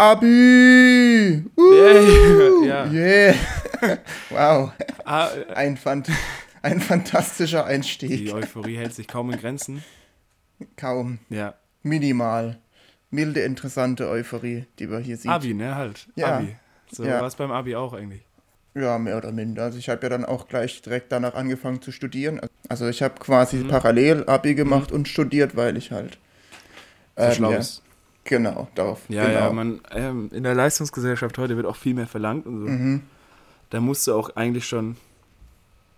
Abi! Uh, yeah. yeah. wow. Ah, äh, ein, Fant ein fantastischer Einstieg. Die Euphorie hält sich kaum in Grenzen. Kaum. Ja. Minimal. Milde, interessante Euphorie, die wir hier sehen. Abi, ne? Halt. Ja. Abi. So ja. war es beim Abi auch eigentlich. Ja, mehr oder minder. Also ich habe ja dann auch gleich direkt danach angefangen zu studieren. Also ich habe quasi mhm. parallel Abi gemacht mhm. und studiert, weil ich halt ähm, schlau ja, Genau, darauf. Ja, genau. ja, man, ähm, in der Leistungsgesellschaft heute wird auch viel mehr verlangt und so. Mhm. Da musst du auch eigentlich schon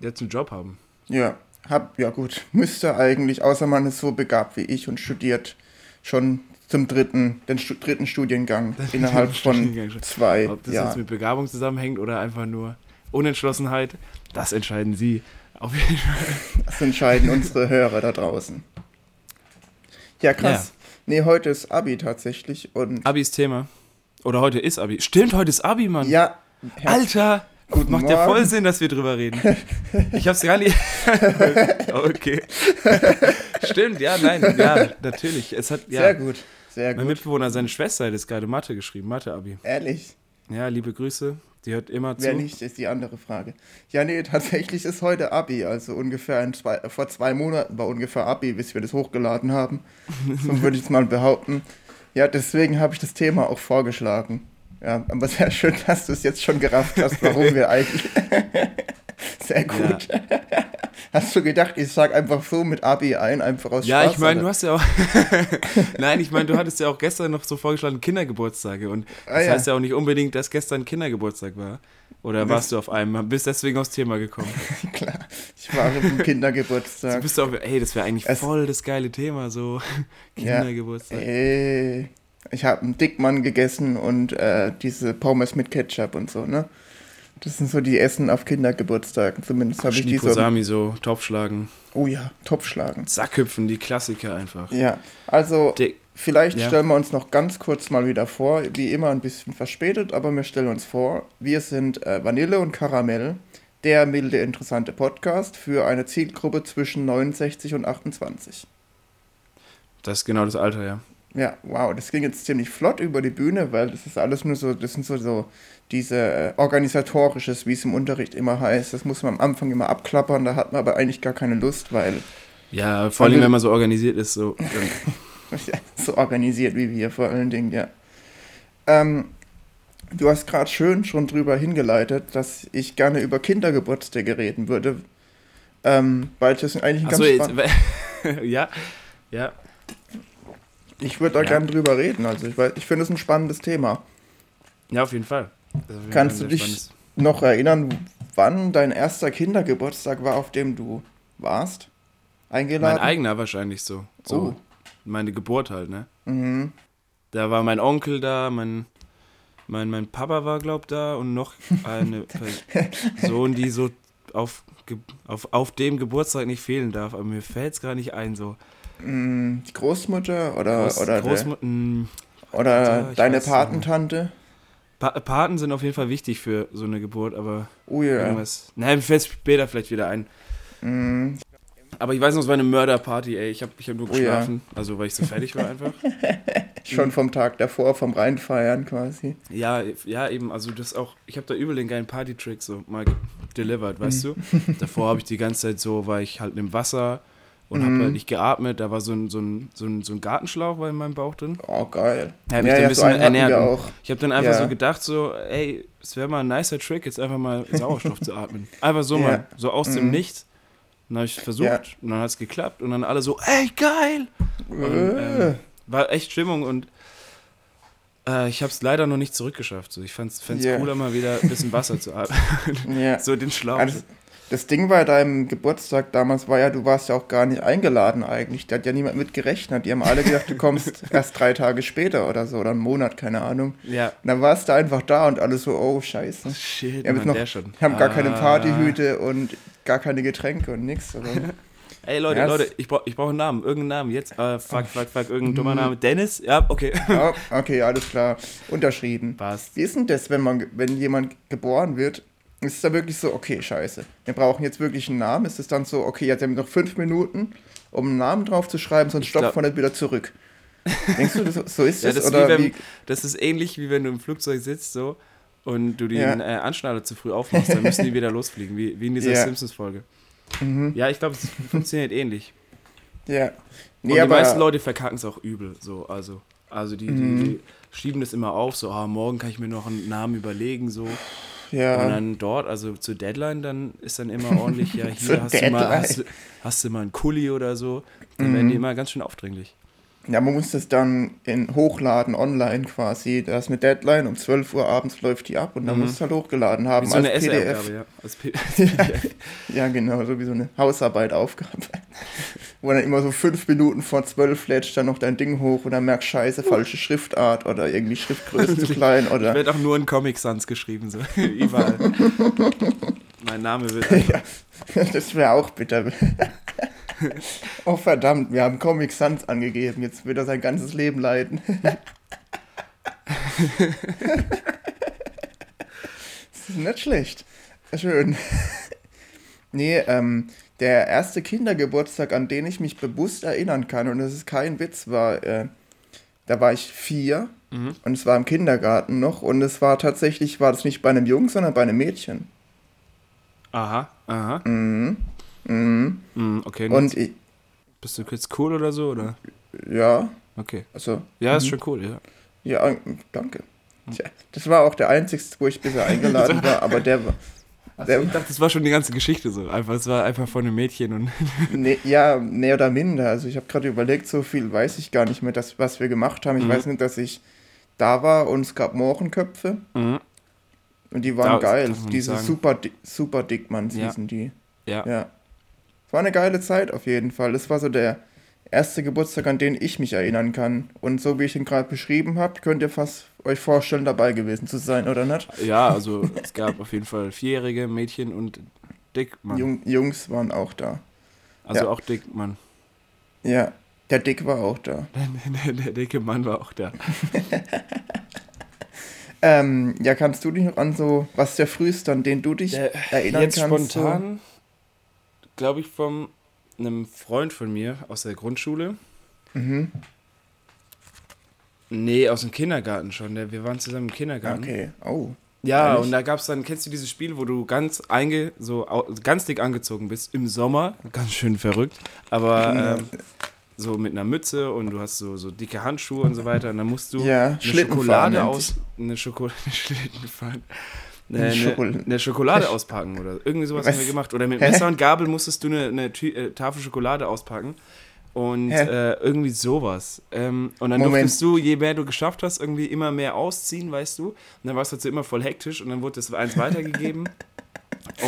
jetzt einen Job haben. Ja, hab, ja gut, müsste eigentlich, außer man ist so begabt wie ich und studiert schon zum dritten, den Stu dritten Studiengang innerhalb von zwei Ob das Jahren. jetzt mit Begabung zusammenhängt oder einfach nur Unentschlossenheit, das entscheiden Sie. Auf jeden Fall. Das entscheiden unsere Hörer da draußen. Ja, krass. Ja. Nee, heute ist Abi tatsächlich. Und Abi ist Thema. Oder heute ist Abi. Stimmt, heute ist Abi, Mann. Ja. Alter! Guten macht Morgen. ja voll Sinn, dass wir drüber reden. Ich hab's gar nicht. okay. Stimmt, ja, nein, ja, natürlich. Es hat, ja, Sehr gut. Sehr mein gut. Mitbewohner, seine Schwester hat jetzt gerade Mathe geschrieben, Mathe-Abi. Ehrlich? Ja, liebe Grüße. Die hört immer zu. Wer nicht, ist die andere Frage. Ja, nee, tatsächlich ist heute Abi. Also ungefähr zwei, vor zwei Monaten war ungefähr Abi, bis wir das hochgeladen haben. so würde ich es mal behaupten. Ja, deswegen habe ich das Thema auch vorgeschlagen. Ja, aber sehr schön, dass du es jetzt schon gerafft hast, warum wir eigentlich. sehr gut. Ja. Hast du gedacht, ich sag einfach so mit Abi ein, einfach aus Ja, Spaß, ich meine, du hast ja auch. Nein, ich meine, du hattest ja auch gestern noch so vorgeschlagen Kindergeburtstage. Und ah, das ja. heißt ja auch nicht unbedingt, dass gestern Kindergeburtstag war. Oder warst du auf einem? Bist deswegen aufs Thema gekommen? Klar, ich war auf dem Kindergeburtstag. Du bist auch, ey, das wäre eigentlich es voll das geile Thema, so Kindergeburtstag. Ja, ey, ich habe einen Dickmann gegessen und äh, diese Pommes mit Ketchup und so, ne? Das sind so die Essen auf Kindergeburtstagen. Zumindest habe ich die so. Sami so, Topfschlagen. Oh ja, Topfschlagen. Sackhüpfen, die Klassiker einfach. Ja, also De vielleicht ja. stellen wir uns noch ganz kurz mal wieder vor. Wie immer ein bisschen verspätet, aber wir stellen uns vor, wir sind äh, Vanille und Karamell, der milde, interessante Podcast für eine Zielgruppe zwischen 69 und 28. Das ist genau das Alter, ja. Ja, wow, das ging jetzt ziemlich flott über die Bühne, weil das ist alles nur so, das sind so, so diese äh, organisatorisches, wie es im Unterricht immer heißt, das muss man am Anfang immer abklappern, da hat man aber eigentlich gar keine Lust, weil. Ja, vor allem, wenn man so organisiert ist, so. ja, so organisiert wie wir vor allen Dingen, ja. Ähm, du hast gerade schön schon drüber hingeleitet, dass ich gerne über Kindergeburtstage reden würde. Ähm, weil das eigentlich ein ganz so, jetzt, ja, ja. Ich würde da ja. gerne drüber reden. Also ich, ich finde es ein spannendes Thema. Ja, auf jeden Fall. Kannst du dich noch erinnern, wann dein erster Kindergeburtstag war, auf dem du warst? Eingeladen? Mein eigener wahrscheinlich so. so oh. Meine Geburt halt, ne? Mhm. Da war mein Onkel da, mein, mein, mein Papa war, glaub da und noch eine Person, die so auf, auf, auf dem Geburtstag nicht fehlen darf. Aber mir fällt es gar nicht ein, so. Die Großmutter oder, Groß, oder, Großmut mm, oder deine Patentante? Pa Paten sind auf jeden Fall wichtig für so eine Geburt, aber oh ja. irgendwas. Nein, mir fällt später vielleicht wieder ein. Mm. Aber ich weiß noch, es war eine Mörderparty, ey. Ich habe ich hab nur geschlafen, oh ja. also weil ich so fertig war einfach. Schon vom Tag davor, vom Reinfeiern quasi. Ja, ja, eben, also das auch, ich habe da übel den geilen Party-Trick so mal delivered, weißt mhm. du? Davor habe ich die ganze Zeit so, war ich halt im Wasser, und mhm. habe halt nicht geatmet. Da war so ein, so, ein, so, ein, so ein Gartenschlauch war in meinem Bauch drin. Oh, geil. Er hat mich ja, ein bisschen so ernährt. Ich habe dann einfach ja. so gedacht, so, ey, es wäre mal ein nicer Trick, jetzt einfach mal Sauerstoff zu atmen. Einfach so ja. mal, so aus mhm. dem Nichts. Dann habe ich versucht ja. und dann hat es geklappt und dann alle so, ey, geil! Und, ähm, war echt Stimmung und äh, ich habe es leider noch nicht zurückgeschafft. So, ich fand es yeah. cooler, mal wieder ein bisschen Wasser zu atmen. yeah. So den Schlauch. Also, das Ding bei deinem Geburtstag damals war ja, du warst ja auch gar nicht eingeladen eigentlich. Da hat ja niemand mit gerechnet. Die haben alle gedacht, du kommst erst drei Tage später oder so, oder einen Monat, keine Ahnung. Ja. Und dann warst du einfach da und alle so, oh, scheiße. Shit, wir noch, schon. haben ah. gar keine ah. Partyhüte und gar keine Getränke und nichts. Ey Leute, ja, Leute, ich brauche ich brauch einen Namen, irgendeinen Namen jetzt. Uh, fuck, fuck, fuck, irgendein dummer Name. Dennis? Ja, okay. Ja, okay, alles klar. Unterschrieben. Passt. Wie ist denn das, wenn man, wenn jemand geboren wird ist es da wirklich so, okay, scheiße. Wir brauchen jetzt wirklich einen Namen. Ist es dann so, okay, jetzt haben wir noch fünf Minuten, um einen Namen drauf zu schreiben, sonst stoppt man nicht wieder zurück. Denkst du, das, so ist ja, das? Das, oder wenn, wie? das ist ähnlich, wie wenn du im Flugzeug sitzt so und du den ja. äh, Anschnaller zu früh aufmachst, dann müssen die wieder losfliegen, wie, wie in dieser ja. Simpsons-Folge. Mhm. Ja, ich glaube, es funktioniert ähnlich. Ja. Nee, und die meisten Leute verkacken es auch übel, so, also. Also die, mhm. die, die, schieben das immer auf, so, ah, morgen kann ich mir noch einen Namen überlegen, so. Ja. Und dann dort, also zur Deadline, dann ist dann immer ordentlich, ja, hier hast du, mal, hast, du, hast du mal einen Kuli oder so. Dann mhm. werden die immer ganz schön aufdringlich. Ja, man muss das dann in hochladen online quasi. Da ist eine Deadline, um 12 Uhr abends läuft die ab und dann mhm. musst du halt hochgeladen haben. Wie so als eine PDF. ja. Als PDF. ja, genau, so wie so eine Hausarbeitaufgabe. Wo dann immer so fünf Minuten vor zwölf lädst dann noch dein Ding hoch und dann merkst scheiße, falsche Schriftart oder irgendwie Schriftgröße zu klein oder. Ich wird auch nur in Comic Sans geschrieben, so überall. mein Name wird. Ja, das wäre auch bitter. oh verdammt, wir haben Comic Sans angegeben. Jetzt wird er sein ganzes Leben leiden. das ist nicht schlecht. Schön. nee, ähm, der erste Kindergeburtstag, an den ich mich bewusst erinnern kann, und das ist kein Witz, war, äh, da war ich vier mhm. und es war im Kindergarten noch und es war tatsächlich, war das nicht bei einem Jungen, sondern bei einem Mädchen. Aha, aha. Mhm. Mhm. mhm okay. Und ich, bist du jetzt cool oder so, oder? Ja. Okay. Also, ja, ist mhm. schon cool, ja. Ja, danke. Tja, das war auch der einzige, wo ich bisher eingeladen war, aber der war. Also ich dachte, das war schon die ganze Geschichte so. Einfach, es war einfach von einem Mädchen und. nee, ja, mehr oder minder. Also ich habe gerade überlegt, so viel weiß ich gar nicht mehr, das, was wir gemacht haben. Ich mhm. weiß nicht, dass ich da war und es gab Mohrenköpfe. Mhm. Und die waren da, geil. Diese super, super Dickmanns ja. hießen die. Ja. ja. Es war eine geile Zeit auf jeden Fall. Das war so der erste Geburtstag, an den ich mich erinnern kann. Und so wie ich ihn gerade beschrieben habe, könnt ihr fast euch vorstellen, dabei gewesen zu sein, oder nicht? Ja, also es gab auf jeden Fall vierjährige Mädchen und Dickmann. Jung, Jungs waren auch da. Also ja. auch Dickmann. Ja, der Dick war auch da. Der, der, der dicke Mann war auch da. ähm, ja, kannst du dich noch an so, was ist der früheste, an den du dich der, erinnern jetzt kannst? Spontan, so? glaube ich, vom einem Freund von mir aus der Grundschule. Mhm. Nee, aus dem Kindergarten schon. Wir waren zusammen im Kindergarten. Okay, oh. Ja, Ehrlich? und da gab es dann, kennst du dieses Spiel, wo du ganz einge, so ganz dick angezogen bist im Sommer, ganz schön verrückt, aber ähm, so mit einer Mütze und du hast so, so dicke Handschuhe und so weiter und dann musst du ja, eine Schokolade aus, eine Schokolade, eine, eine, eine, Schokolade auspacken oder irgendwie sowas Was? haben wir gemacht. Oder mit Messer und Gabel musstest du eine, eine äh, Tafel Schokolade auspacken. Und äh, irgendwie sowas. Ähm, und dann Moment. durftest du, je mehr du geschafft hast, irgendwie immer mehr ausziehen, weißt du. Und dann warst du halt so immer voll hektisch und dann wurde das eins weitergegeben.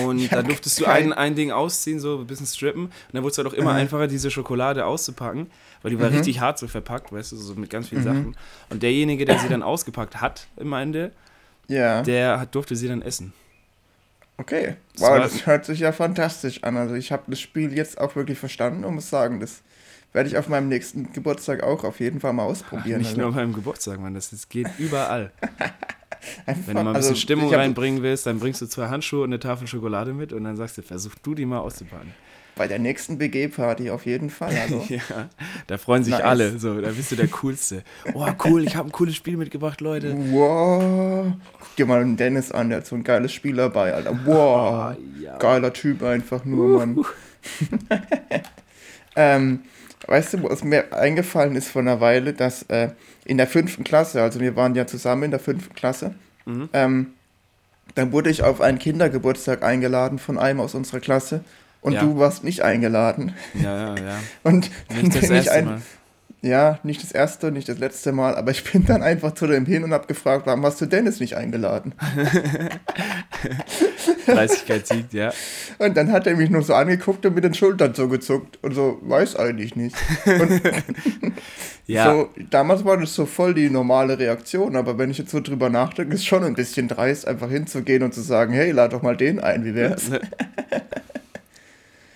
Und dann durftest du ein, ein Ding ausziehen, so ein bisschen strippen. Und dann wurde es halt auch immer mhm. einfacher, diese Schokolade auszupacken, weil die war mhm. richtig hart so verpackt, weißt du, so mit ganz vielen mhm. Sachen. Und derjenige, der sie dann ausgepackt hat, im Ende, ja. der hat, durfte sie dann essen. Okay, wow, das, das hört sich ja fantastisch an. Also ich habe das Spiel jetzt auch wirklich verstanden und muss sagen, das werde ich auf meinem nächsten Geburtstag auch auf jeden Fall mal ausprobieren. Nicht also. nur beim Geburtstag, Mann, das, das geht überall. Einfach, Wenn du mal ein bisschen also, Stimmung reinbringen willst, dann bringst du zwei Handschuhe und eine Tafel Schokolade mit und dann sagst du, versuch du die mal auszupacken. Bei der nächsten BG-Party auf jeden Fall. Also. ja, da freuen sich nice. alle. So, da bist du der Coolste. Oh, cool, ich habe ein cooles Spiel mitgebracht, Leute. Wow. Guck dir mal den Dennis an, der hat so ein geiles Spiel dabei, Alter. Wow. Oh, ja. Geiler Typ einfach nur, uh. Mann. ähm, weißt du, was mir eingefallen ist vor einer Weile, dass äh, in der fünften Klasse, also wir waren ja zusammen in der fünften Klasse, mhm. ähm, dann wurde ich auf einen Kindergeburtstag eingeladen von einem aus unserer Klasse und ja. du warst nicht eingeladen. Ja, ja, ja. Und nicht das erste ein, Mal. Ja, nicht das erste, nicht das letzte Mal, aber ich bin dann einfach zu dem hin und habe gefragt, warum hast du Dennis nicht eingeladen? Dreistigkeit siegt, ja. Und dann hat er mich nur so angeguckt und mit den Schultern so gezuckt und so, weiß eigentlich nicht. Ja. So, damals war das so voll die normale Reaktion, aber wenn ich jetzt so drüber nachdenke, ist schon ein bisschen dreist, einfach hinzugehen und zu sagen, hey, lad doch mal den ein, wie wär's?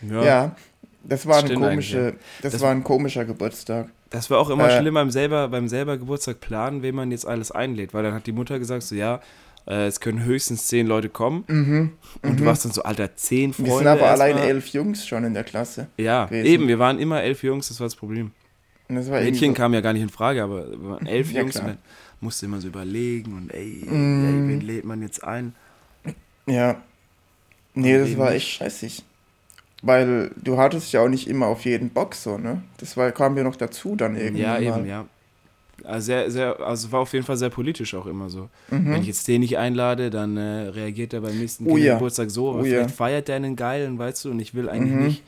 Ja. ja das war, ein, komische, das, das war ein komischer Geburtstag. Das war auch immer äh, schlimm beim selber, beim selber Geburtstag planen, wen man jetzt alles einlädt, weil dann hat die Mutter gesagt, so ja, äh, es können höchstens zehn Leute kommen. Mhm, und du mhm. warst dann so, alter, zehn Freunde. Wir sind aber allein elf Jungs schon in der Klasse. Ja, gewesen. eben, wir waren immer elf Jungs, das war das Problem. Mädchen so. kam ja gar nicht in Frage, aber elf ja, Jungs, man musste immer so überlegen und ey, mm. ey, wen lädt man jetzt ein? Ja. Nee, das war echt scheißig. Weil du hattest ja auch nicht immer auf jeden Bock so, ne? Das war, kam ja noch dazu dann irgendwie. Ja, eben, ja. Also sehr, sehr, also war auf jeden Fall sehr politisch auch immer so. Mhm. Wenn ich jetzt den nicht einlade, dann äh, reagiert er beim nächsten oh, ja. Geburtstag so, aber oh, vielleicht ja. feiert der einen geilen, weißt du, und ich will eigentlich mhm. nicht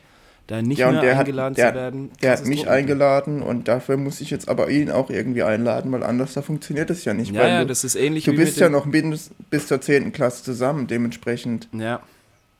da nicht ja, mehr eingeladen hat, der, zu werden. Der hat mich eingeladen und dafür muss ich jetzt aber ihn auch irgendwie einladen, weil anders da funktioniert es ja nicht. Ja, ja das ist ähnlich Du bist ja noch bis, bis zur 10. Klasse zusammen, dementsprechend. Ja.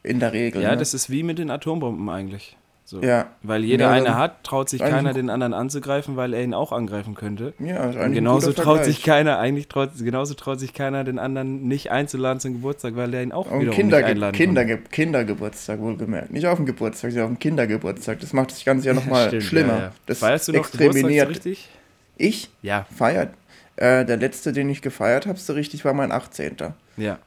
In der Regel. Ja, ne? das ist wie mit den Atombomben eigentlich. So. Ja. Weil jeder ja, eine hat, traut sich keiner den anderen anzugreifen, weil er ihn auch angreifen könnte. Ja, ist Und genauso traut sich keiner, eigentlich traut, genauso traut sich keiner den anderen nicht einzuladen zum Geburtstag, weil er ihn auch wiederum Kinder, nicht einladen Kinder, kann. Kindergeburtstag wohlgemerkt. Nicht auf dem Geburtstag, sondern auf dem Kindergeburtstag. Das macht das Ganze ja nochmal schlimmer. Ja, ja. Das Feierst du noch so richtig? Ich? Ja. Feiert. Äh, der letzte, den ich gefeiert habe, so richtig, war mein 18. Ja.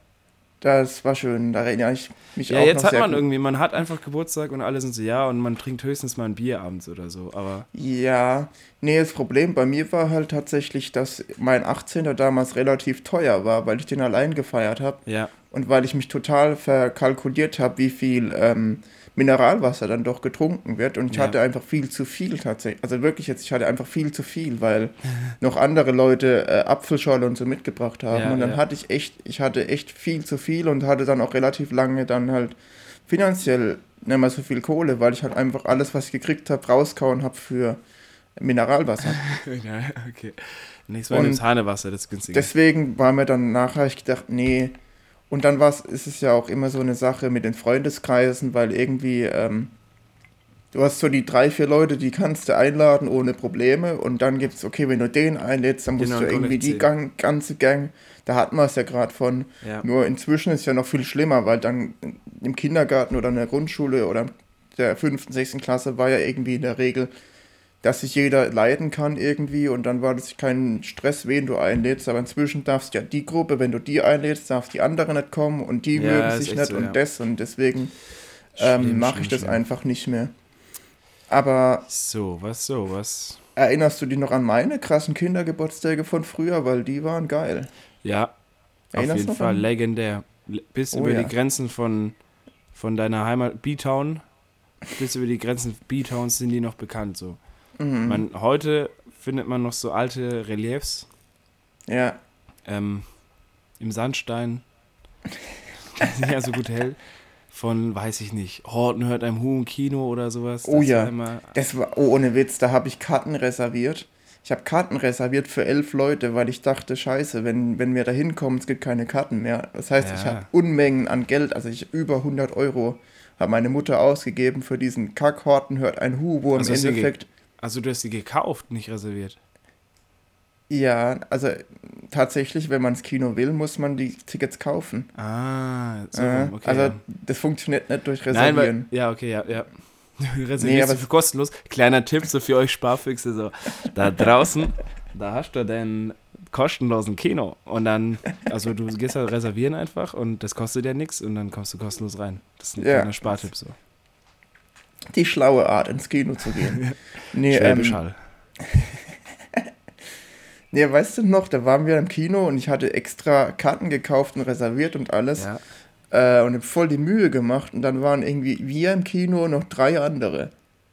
Das war schön, da erinnere ich mich ja, auch jetzt noch hat man gut. irgendwie, man hat einfach Geburtstag und alle sind so, ja, und man trinkt höchstens mal ein Bier abends oder so, aber... Ja, nee, das Problem bei mir war halt tatsächlich, dass mein 18er damals relativ teuer war, weil ich den allein gefeiert habe. Ja. Und weil ich mich total verkalkuliert habe, wie viel ähm, Mineralwasser dann doch getrunken wird. Und ich ja. hatte einfach viel zu viel tatsächlich. Also wirklich jetzt, ich hatte einfach viel zu viel, weil noch andere Leute äh, Apfelschorle und so mitgebracht haben. Ja, und dann ja. hatte ich echt, ich hatte echt viel zu viel und hatte dann auch relativ lange dann halt finanziell nicht mehr so viel Kohle, weil ich halt einfach alles, was ich gekriegt habe, rauskauen habe für Mineralwasser. ja, okay. Nächstes Mal nimmst Hanewasser, das ist günstiger. Deswegen war mir dann nachher, ich gedacht, nee, und dann war's, ist es ja auch immer so eine Sache mit den Freundeskreisen, weil irgendwie, ähm, du hast so die drei, vier Leute, die kannst du einladen ohne Probleme. Und dann gibt es, okay, wenn du den einlädst, dann musst genau, du irgendwie die Gang, ganze Gang, da hatten wir es ja gerade von. Ja. Nur inzwischen ist es ja noch viel schlimmer, weil dann im Kindergarten oder in der Grundschule oder der fünften, sechsten Klasse war ja irgendwie in der Regel dass sich jeder leiden kann irgendwie und dann war das kein Stress, wen du einlädst, aber inzwischen darfst ja die Gruppe, wenn du die einlädst, darf die andere nicht kommen und die ja, mögen sich nicht so, und ja. das und deswegen ähm, mache ich das schlimm. einfach nicht mehr. Aber. So, was, so, was. Erinnerst du dich noch an meine krassen Kindergeburtstage von früher, weil die waren geil? Ja, Erinnerst auf jeden Fall an? legendär. Bis oh, über ja. die Grenzen von, von deiner Heimat B-Town, bis über die Grenzen B-Towns sind die noch bekannt so. Mhm. Man, heute findet man noch so alte Reliefs. Ja. Ähm, Im Sandstein. ja so gut hell. Von, weiß ich nicht, Horten hört einem Huhn Kino oder sowas. Oh ja. War das war, oh, ohne Witz, da habe ich Karten reserviert. Ich habe Karten reserviert für elf Leute, weil ich dachte, scheiße, wenn, wenn wir da hinkommen, es gibt keine Karten mehr. Das heißt, ja. ich habe Unmengen an Geld, also ich über 100 Euro habe meine Mutter ausgegeben für diesen Kack Horten hört ein Hu, wo also im Endeffekt also du hast sie gekauft, nicht reserviert? Ja, also tatsächlich, wenn man ins Kino will, muss man die Tickets kaufen. Ah, so, äh, okay. Also das funktioniert nicht durch Reservieren. Nein, weil, ja, okay, ja, ja. Reservierst nee, aber für kostenlos. Kleiner Tipp so für euch Sparfüchse so. Da draußen, da hast du deinen kostenlosen Kino. Und dann, also du gehst halt reservieren einfach und das kostet ja nichts und dann kommst du kostenlos rein. Das ist ein ja. kleiner Spartipp so die schlaue Art, ins Kino zu gehen. nee, Schwäbisch ähm, nee, weißt du noch, da waren wir im Kino und ich hatte extra Karten gekauft und reserviert und alles. Ja. Äh, und habe voll die Mühe gemacht und dann waren irgendwie wir im Kino noch drei andere.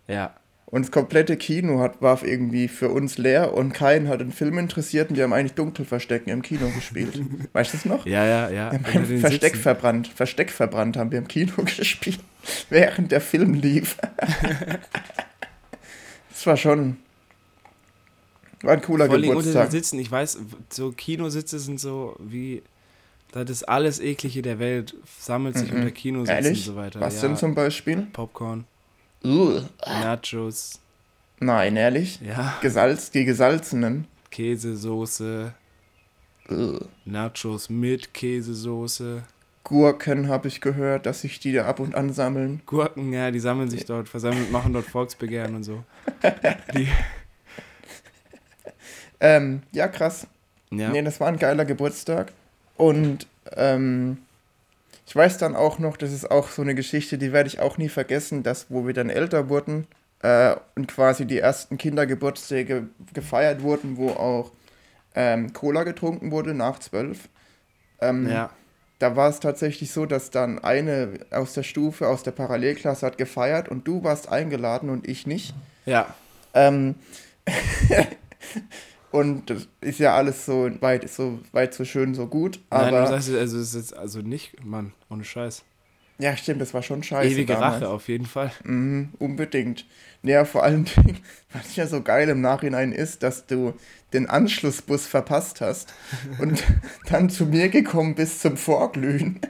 Ja. Und das komplette Kino hat, war irgendwie für uns leer und keinen hat den Film interessiert und wir haben eigentlich Dunkelverstecken im Kino gespielt. weißt du das noch? Ja, ja, ja. Versteck Sitzen. verbrannt. Versteck verbrannt haben wir im Kino gespielt, während der Film lief. das war schon. War ein cooler Vor Geburtstag. Unter den Sitzen, ich weiß, so Kinositze sind so wie. Das alles Eklige der Welt sammelt sich mhm. unter Kinositzen Ehrlich? und so weiter. Was ja. denn zum Beispiel? Popcorn. Uh. Nachos. Nein, ehrlich? Ja. Gesalz, die gesalzenen. Käsesoße. Uh. Nachos mit Käsesoße. Gurken habe ich gehört, dass sich die da ab und an sammeln. Gurken, ja, die sammeln sich dort, versammeln, machen dort Volksbegehren und so. Die. ähm, ja, krass. Ja. Nee, das war ein geiler Geburtstag. Und ähm, ich weiß dann auch noch, das ist auch so eine Geschichte, die werde ich auch nie vergessen, dass, wo wir dann älter wurden, äh, und quasi die ersten Kindergeburtstage gefeiert wurden, wo auch ähm, Cola getrunken wurde nach zwölf. Ähm, ja. Da war es tatsächlich so, dass dann eine aus der Stufe, aus der Parallelklasse hat gefeiert und du warst eingeladen und ich nicht. Ja. Ähm, und das ist ja alles so weit, so weit, so schön, so gut. Aber Nein, du sagst, also es ist jetzt also nicht, Mann, ohne Scheiß. Ja, stimmt, das war schon scheiße. Ewige damals. Rache auf jeden Fall. Mhm, unbedingt. Ja, vor allem, was ja so geil im Nachhinein ist, dass du den Anschlussbus verpasst hast und dann zu mir gekommen bist zum Vorglühen.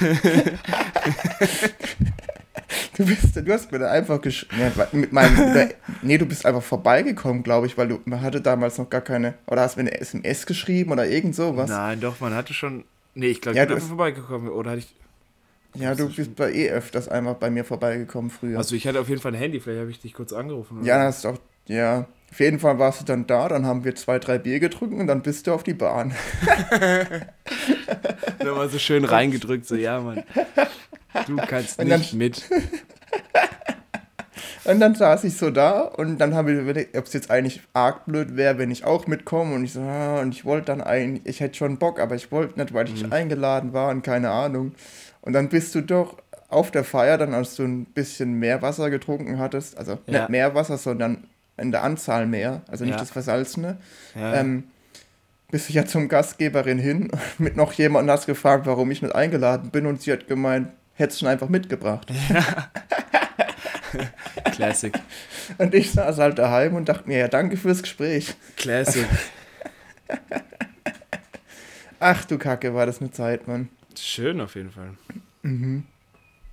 Du, bist, du hast mir da einfach geschrieben. mit meinem, nee, du bist einfach vorbeigekommen, glaube ich, weil du, man hatte damals noch gar keine. Oder hast du mir eine SMS geschrieben oder irgend sowas? Nein, doch, man hatte schon. Nee, ich glaube, ja, du bist vorbeigekommen. Oder hatte ich. Ja, du bist bei eh öfters einmal bei mir vorbeigekommen früher. Also ich hatte auf jeden Fall ein Handy, vielleicht habe ich dich kurz angerufen. Ja, hast auch, ja. Auf jeden Fall warst du dann da, dann haben wir zwei, drei Bier getrunken und dann bist du auf die Bahn. Nochmal so schön reingedrückt, so ja, Mann. Du kannst nicht dann, mit. und dann saß ich so da und dann habe ich überlegt, ob es jetzt eigentlich arg blöd wäre, wenn ich auch mitkomme. Und ich so, ah, und ich wollte dann eigentlich, ich hätte schon Bock, aber ich wollte nicht, weil ich mhm. eingeladen war und keine Ahnung. Und dann bist du doch auf der Feier, dann als du ein bisschen mehr Wasser getrunken hattest, also ja. nicht mehr Wasser, sondern in der Anzahl mehr, also nicht ja. das Versalzene, ja. ähm, bist du ja zum Gastgeberin hin mit noch jemandem hast gefragt, warum ich nicht eingeladen bin und sie hat gemeint, hättest du schon einfach mitgebracht. Ja. Classic. Und ich saß halt daheim und dachte mir, ja, danke fürs Gespräch. Classic. Ach du Kacke, war das eine Zeit, Mann. Schön auf jeden Fall. Mhm.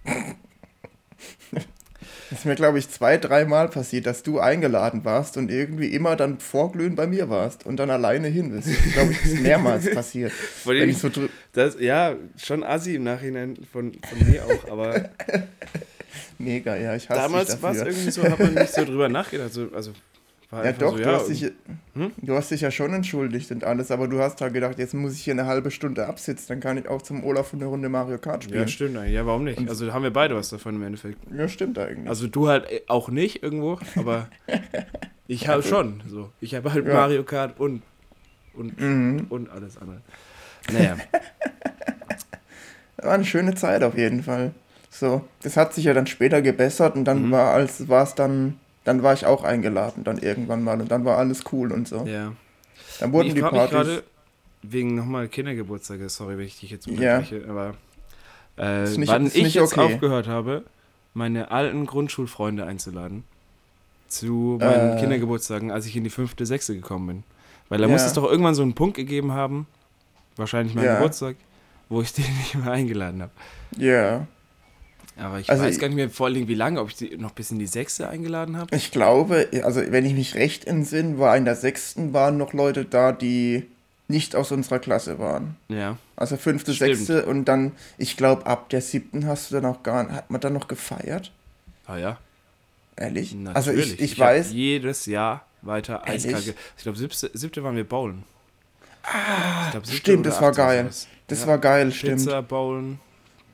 Das ist mir, glaube ich, zwei, dreimal passiert, dass du eingeladen warst und irgendwie immer dann vorglühen bei mir warst und dann alleine hin bist. Ich glaube, das ist mehrmals passiert. Von ich so das, ja, schon assi im Nachhinein von, von mir auch, aber. Mega, ja, ich hasse Damals war es irgendwie so, hat man nicht so drüber nachgedacht. So, also ja, doch, so, du, ja, hast dich, hm? du hast dich ja schon entschuldigt und alles, aber du hast halt gedacht, jetzt muss ich hier eine halbe Stunde absitzen, dann kann ich auch zum Olaf eine Runde Mario Kart spielen. Ja, stimmt eigentlich. Ja, warum nicht? Und also haben wir beide was davon im Endeffekt. Ja, stimmt eigentlich. Also du halt auch nicht irgendwo, aber ich halt schon. So. Ich habe halt ja. Mario Kart und, und, mhm. und alles andere. Naja. war eine schöne Zeit auf jeden Fall. So, das hat sich ja dann später gebessert und dann mhm. war als war es dann dann war ich auch eingeladen, dann irgendwann mal und dann war alles cool und so. Ja. Dann wurden ich die Partys. gerade wegen nochmal Kindergeburtstage, sorry, wenn ich dich jetzt unterbreche, ja. aber äh, nicht, wann ich jetzt okay. aufgehört habe, meine alten Grundschulfreunde einzuladen zu meinen äh. Kindergeburtstagen, als ich in die fünfte, sechste gekommen bin. Weil da ja. muss es doch irgendwann so einen Punkt gegeben haben, wahrscheinlich mein ja. Geburtstag, wo ich den nicht mehr eingeladen habe. Ja. Aber ich also weiß gar nicht mehr vor allem, wie lange, ob ich sie noch bis in die sechste eingeladen habe. Ich glaube, also wenn ich mich recht entsinne, war in der sechsten waren noch Leute da, die nicht aus unserer Klasse waren. Ja. Also fünfte, Stimmt. sechste und dann, ich glaube, ab der siebten hast du dann auch gar hat man dann noch gefeiert? Ah ja. Ehrlich? Natürlich. Also ich, ich, ich weiß. Jedes Jahr weiter eiskalt. Ich glaube, siebte, siebte waren wir bowlen. Ah, glaub, stimmt, das war geil. Das ja. war geil, stimmt. Pizza, bowlen.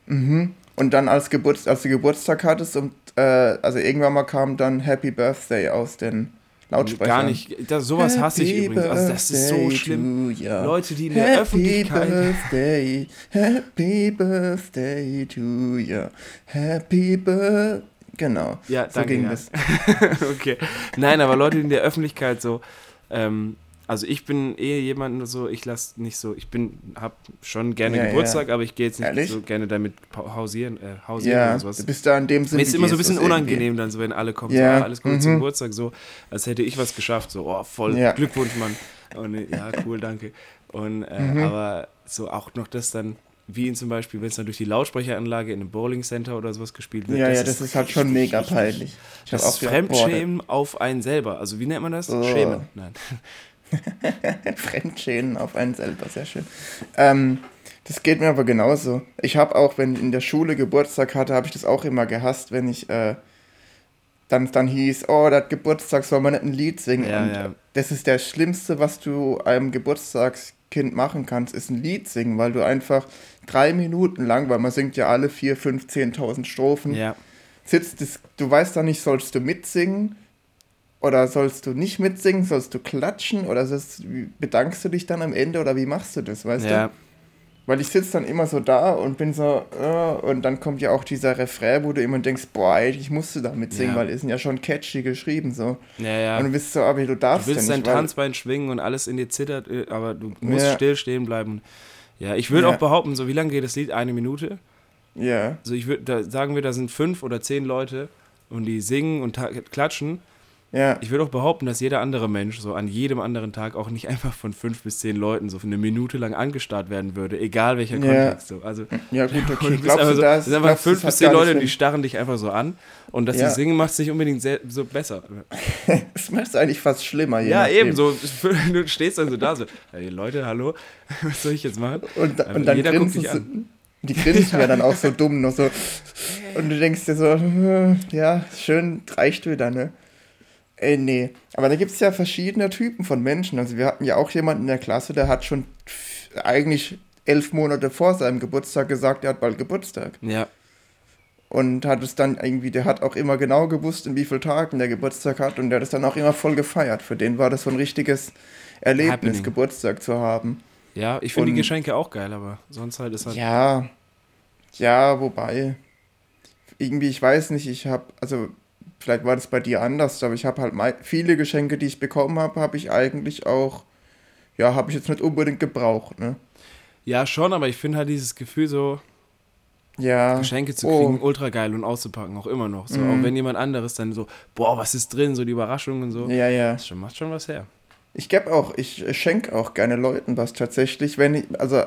Mhm. Und dann als, Geburts als du Geburtstag hattest und äh, also irgendwann mal kam dann Happy Birthday aus den Lautsprechern. Gar nicht. Das, sowas Happy hasse ich übrigens. Also das ist so schlimm. Leute, die in der Happy Öffentlichkeit. Birthday, Happy Birthday to you. Happy Birthday. Genau. Ja, so danke, ging ja. das. okay. Nein, aber Leute, die in der Öffentlichkeit so ähm, also ich bin eher jemand so, ich lasse nicht so, ich bin, hab schon gerne ja, Geburtstag, ja. aber ich gehe jetzt nicht Ehrlich? so gerne damit hausieren, äh, hausieren ja, oder sowas. Du bist da in dem Sinne. Mir ist immer so ein bisschen unangenehm irgendwie. dann, so wenn alle kommen, ja. so, ah, alles Gute mhm. zum Geburtstag, so, als hätte ich was geschafft, so, oh, voll Glückwunsch, Mann. Und ja, cool, danke. Und, äh, mhm. aber so auch noch das dann, wie in zum Beispiel, wenn es dann durch die Lautsprecheranlage in einem Bowling Center oder sowas gespielt wird. Ja, das ja, das ist, halt schon mega peinlich. Ich das ist Fremdschämen auf einen selber. Also wie nennt man das? Oh. Schämen. Nein. Fremdschämen auf einen selber, sehr schön. Ähm, das geht mir aber genauso. Ich habe auch, wenn ich in der Schule Geburtstag hatte, habe ich das auch immer gehasst, wenn ich äh, dann, dann hieß, oh, das Geburtstag soll man nicht ein Lied singen. Ja, ja. Das ist der Schlimmste, was du einem Geburtstagskind machen kannst, ist ein Lied singen, weil du einfach drei Minuten lang, weil man singt ja alle vier, fünf, zehntausend Strophen. Ja sitzt das, du weißt da nicht, sollst du mitsingen oder sollst du nicht mitsingen, sollst du klatschen oder sollst, bedankst du dich dann am Ende oder wie machst du das, weißt ja. du? Weil ich sitze dann immer so da und bin so, uh, und dann kommt ja auch dieser Refrain, wo du immer denkst, boah, eigentlich musst du da mitsingen, ja. weil sind ja schon catchy geschrieben, so. Ja, ja. Und du bist so, aber du darfst Du willst ja nicht, dein Tanzbein schwingen und alles in dir zittert, äh, aber du musst ja. still stehen bleiben. Ja, ich würde ja. auch behaupten, so wie lange geht das Lied? Eine Minute? Ja. Also ich würde, sagen wir, da sind fünf oder zehn Leute und die singen und klatschen ja. Ich würde auch behaupten, dass jeder andere Mensch so an jedem anderen Tag auch nicht einfach von fünf bis zehn Leuten so für eine Minute lang angestarrt werden würde, egal welcher ja. Kontext. So. Also, ja, gut, okay. Glaubst du so, das? sind einfach fünf bis zehn Leute, die starren dich einfach so an. Und dass ja. sie singen, macht es nicht unbedingt sehr, so besser. das macht es eigentlich fast schlimmer. Ja, nachdem. eben. So, du stehst dann so da, so, hey Leute, hallo, was soll ich jetzt machen? Und, und dann jeder guckt dich an. Die grinsen ja dann auch so dumm noch so. Und du denkst dir so, ja, schön, reicht wieder, ne? Ey, nee. Aber da gibt es ja verschiedene Typen von Menschen. Also wir hatten ja auch jemanden in der Klasse, der hat schon eigentlich elf Monate vor seinem Geburtstag gesagt, er hat bald Geburtstag. Ja. Und hat es dann irgendwie, der hat auch immer genau gewusst, in wie vielen Tagen der Geburtstag hat und der hat es dann auch immer voll gefeiert. Für den war das so ein richtiges Erlebnis, Happening. Geburtstag zu haben. Ja, ich finde die Geschenke auch geil, aber sonst halt ist halt. Ja, ja, wobei, irgendwie, ich weiß nicht, ich habe, also vielleicht war das bei dir anders, aber ich habe halt viele Geschenke, die ich bekommen habe, habe ich eigentlich auch, ja, habe ich jetzt nicht unbedingt gebraucht, ne? Ja, schon, aber ich finde halt dieses Gefühl so, ja. Geschenke zu kriegen, oh. ultra geil und auszupacken, auch immer noch. So, mhm. Auch wenn jemand anderes dann so, boah, was ist drin, so die Überraschungen und so. Ja, ja. Das macht schon was her. Ich gebe auch, ich schenke auch gerne Leuten was tatsächlich, wenn ich, also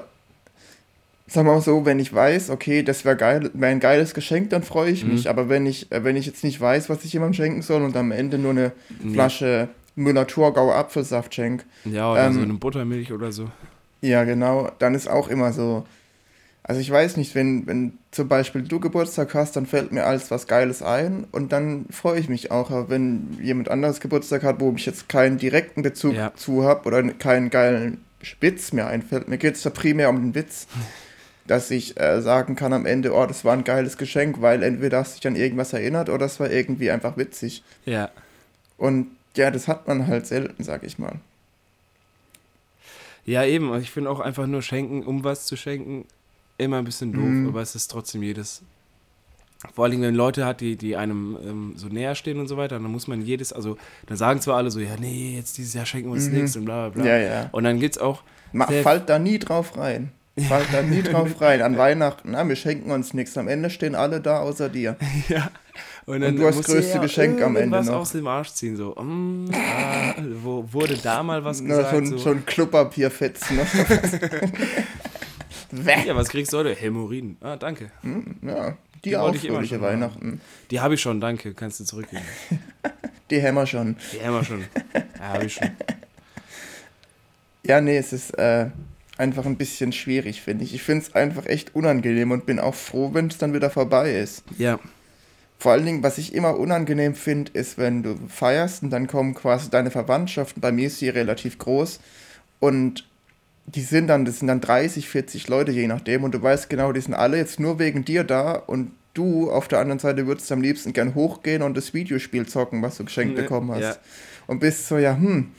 sagen wir mal so, wenn ich weiß, okay, das wäre geil, wär ein geiles Geschenk, dann freue ich mich. Mhm. Aber wenn ich, äh, wenn ich jetzt nicht weiß, was ich jemandem schenken soll und am Ende nur eine mhm. Flasche Müller-Thurgau Apfelsaft schenke. Ja, oder ähm, so eine Buttermilch oder so. Ja, genau, dann ist auch immer so. Also ich weiß nicht, wenn, wenn zum Beispiel du Geburtstag hast, dann fällt mir alles was Geiles ein und dann freue ich mich auch. Aber wenn jemand anderes Geburtstag hat, wo ich jetzt keinen direkten Bezug ja. zu habe oder keinen geilen Spitz mehr einfällt, mir geht es da primär um den Witz. dass ich äh, sagen kann am Ende, oh, das war ein geiles Geschenk, weil entweder hast du dich an irgendwas erinnert oder es war irgendwie einfach witzig. Ja. Und ja, das hat man halt selten, sag ich mal. Ja, eben. Ich finde auch einfach nur schenken, um was zu schenken, immer ein bisschen doof, mhm. aber es ist trotzdem jedes. Vor allem, wenn Leute hat, die, die einem ähm, so näher stehen und so weiter, dann muss man jedes, also dann sagen zwar alle so, ja, nee, jetzt dieses Jahr schenken wir uns mhm. nichts und bla bla bla. Ja, ja. Und dann gibt es auch. Mach, fallt da nie drauf rein. Fallt da nie drauf rein. An Weihnachten, na, wir schenken uns nichts. Am Ende stehen alle da außer dir. Ja. Und, und du hast das größte ja Geschenk am Ende noch. aus dem Arsch ziehen, so. Mm, ah, wo wurde da mal was gesagt? Na, schon, so. schon Klopapierfetzen. ja, was kriegst du heute? Hämorrhoiden. Ah, danke. Hm, ja, die, die auch fröhliche Weihnachten. Die habe ich schon, danke. Kannst du zurückgeben. die hämmer schon. Die hämmer schon. Ja, habe ich schon. Ja, nee, es ist, äh, einfach ein bisschen schwierig, finde ich. Ich finde es einfach echt unangenehm und bin auch froh, wenn es dann wieder vorbei ist. Ja. Vor allen Dingen, was ich immer unangenehm finde, ist, wenn du feierst und dann kommen quasi deine Verwandtschaften, bei mir ist sie relativ groß und die sind dann, das sind dann 30, 40 Leute, je nachdem, und du weißt genau, die sind alle jetzt nur wegen dir da und du auf der anderen Seite würdest am liebsten gern hochgehen und das Videospiel zocken, was du geschenkt bekommen hast. Ja. Und bist so, ja, hm,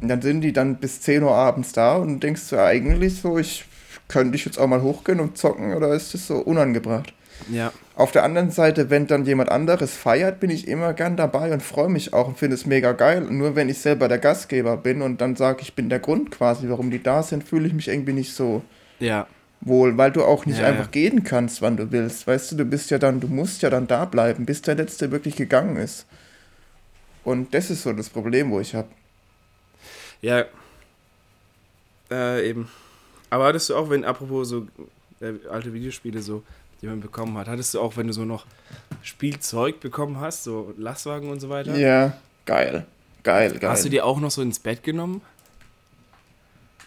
und dann sind die dann bis 10 Uhr abends da und denkst du eigentlich so, ich könnte ich jetzt auch mal hochgehen und zocken oder ist das so unangebracht? Ja. Auf der anderen Seite, wenn dann jemand anderes feiert, bin ich immer gern dabei und freue mich auch und finde es mega geil. nur wenn ich selber der Gastgeber bin und dann sage, ich bin der Grund quasi, warum die da sind, fühle ich mich irgendwie nicht so ja. wohl, weil du auch nicht ja, einfach gehen kannst, wann du willst. Weißt du, du bist ja dann, du musst ja dann da bleiben, bis der Letzte wirklich gegangen ist. Und das ist so das Problem, wo ich habe. Ja. Äh, eben. Aber hattest du auch, wenn, apropos so äh, alte Videospiele so, die man bekommen hat, hattest du auch, wenn du so noch Spielzeug bekommen hast, so Lastwagen und so weiter? Ja, geil. Geil, geil. Hast du dir auch noch so ins Bett genommen?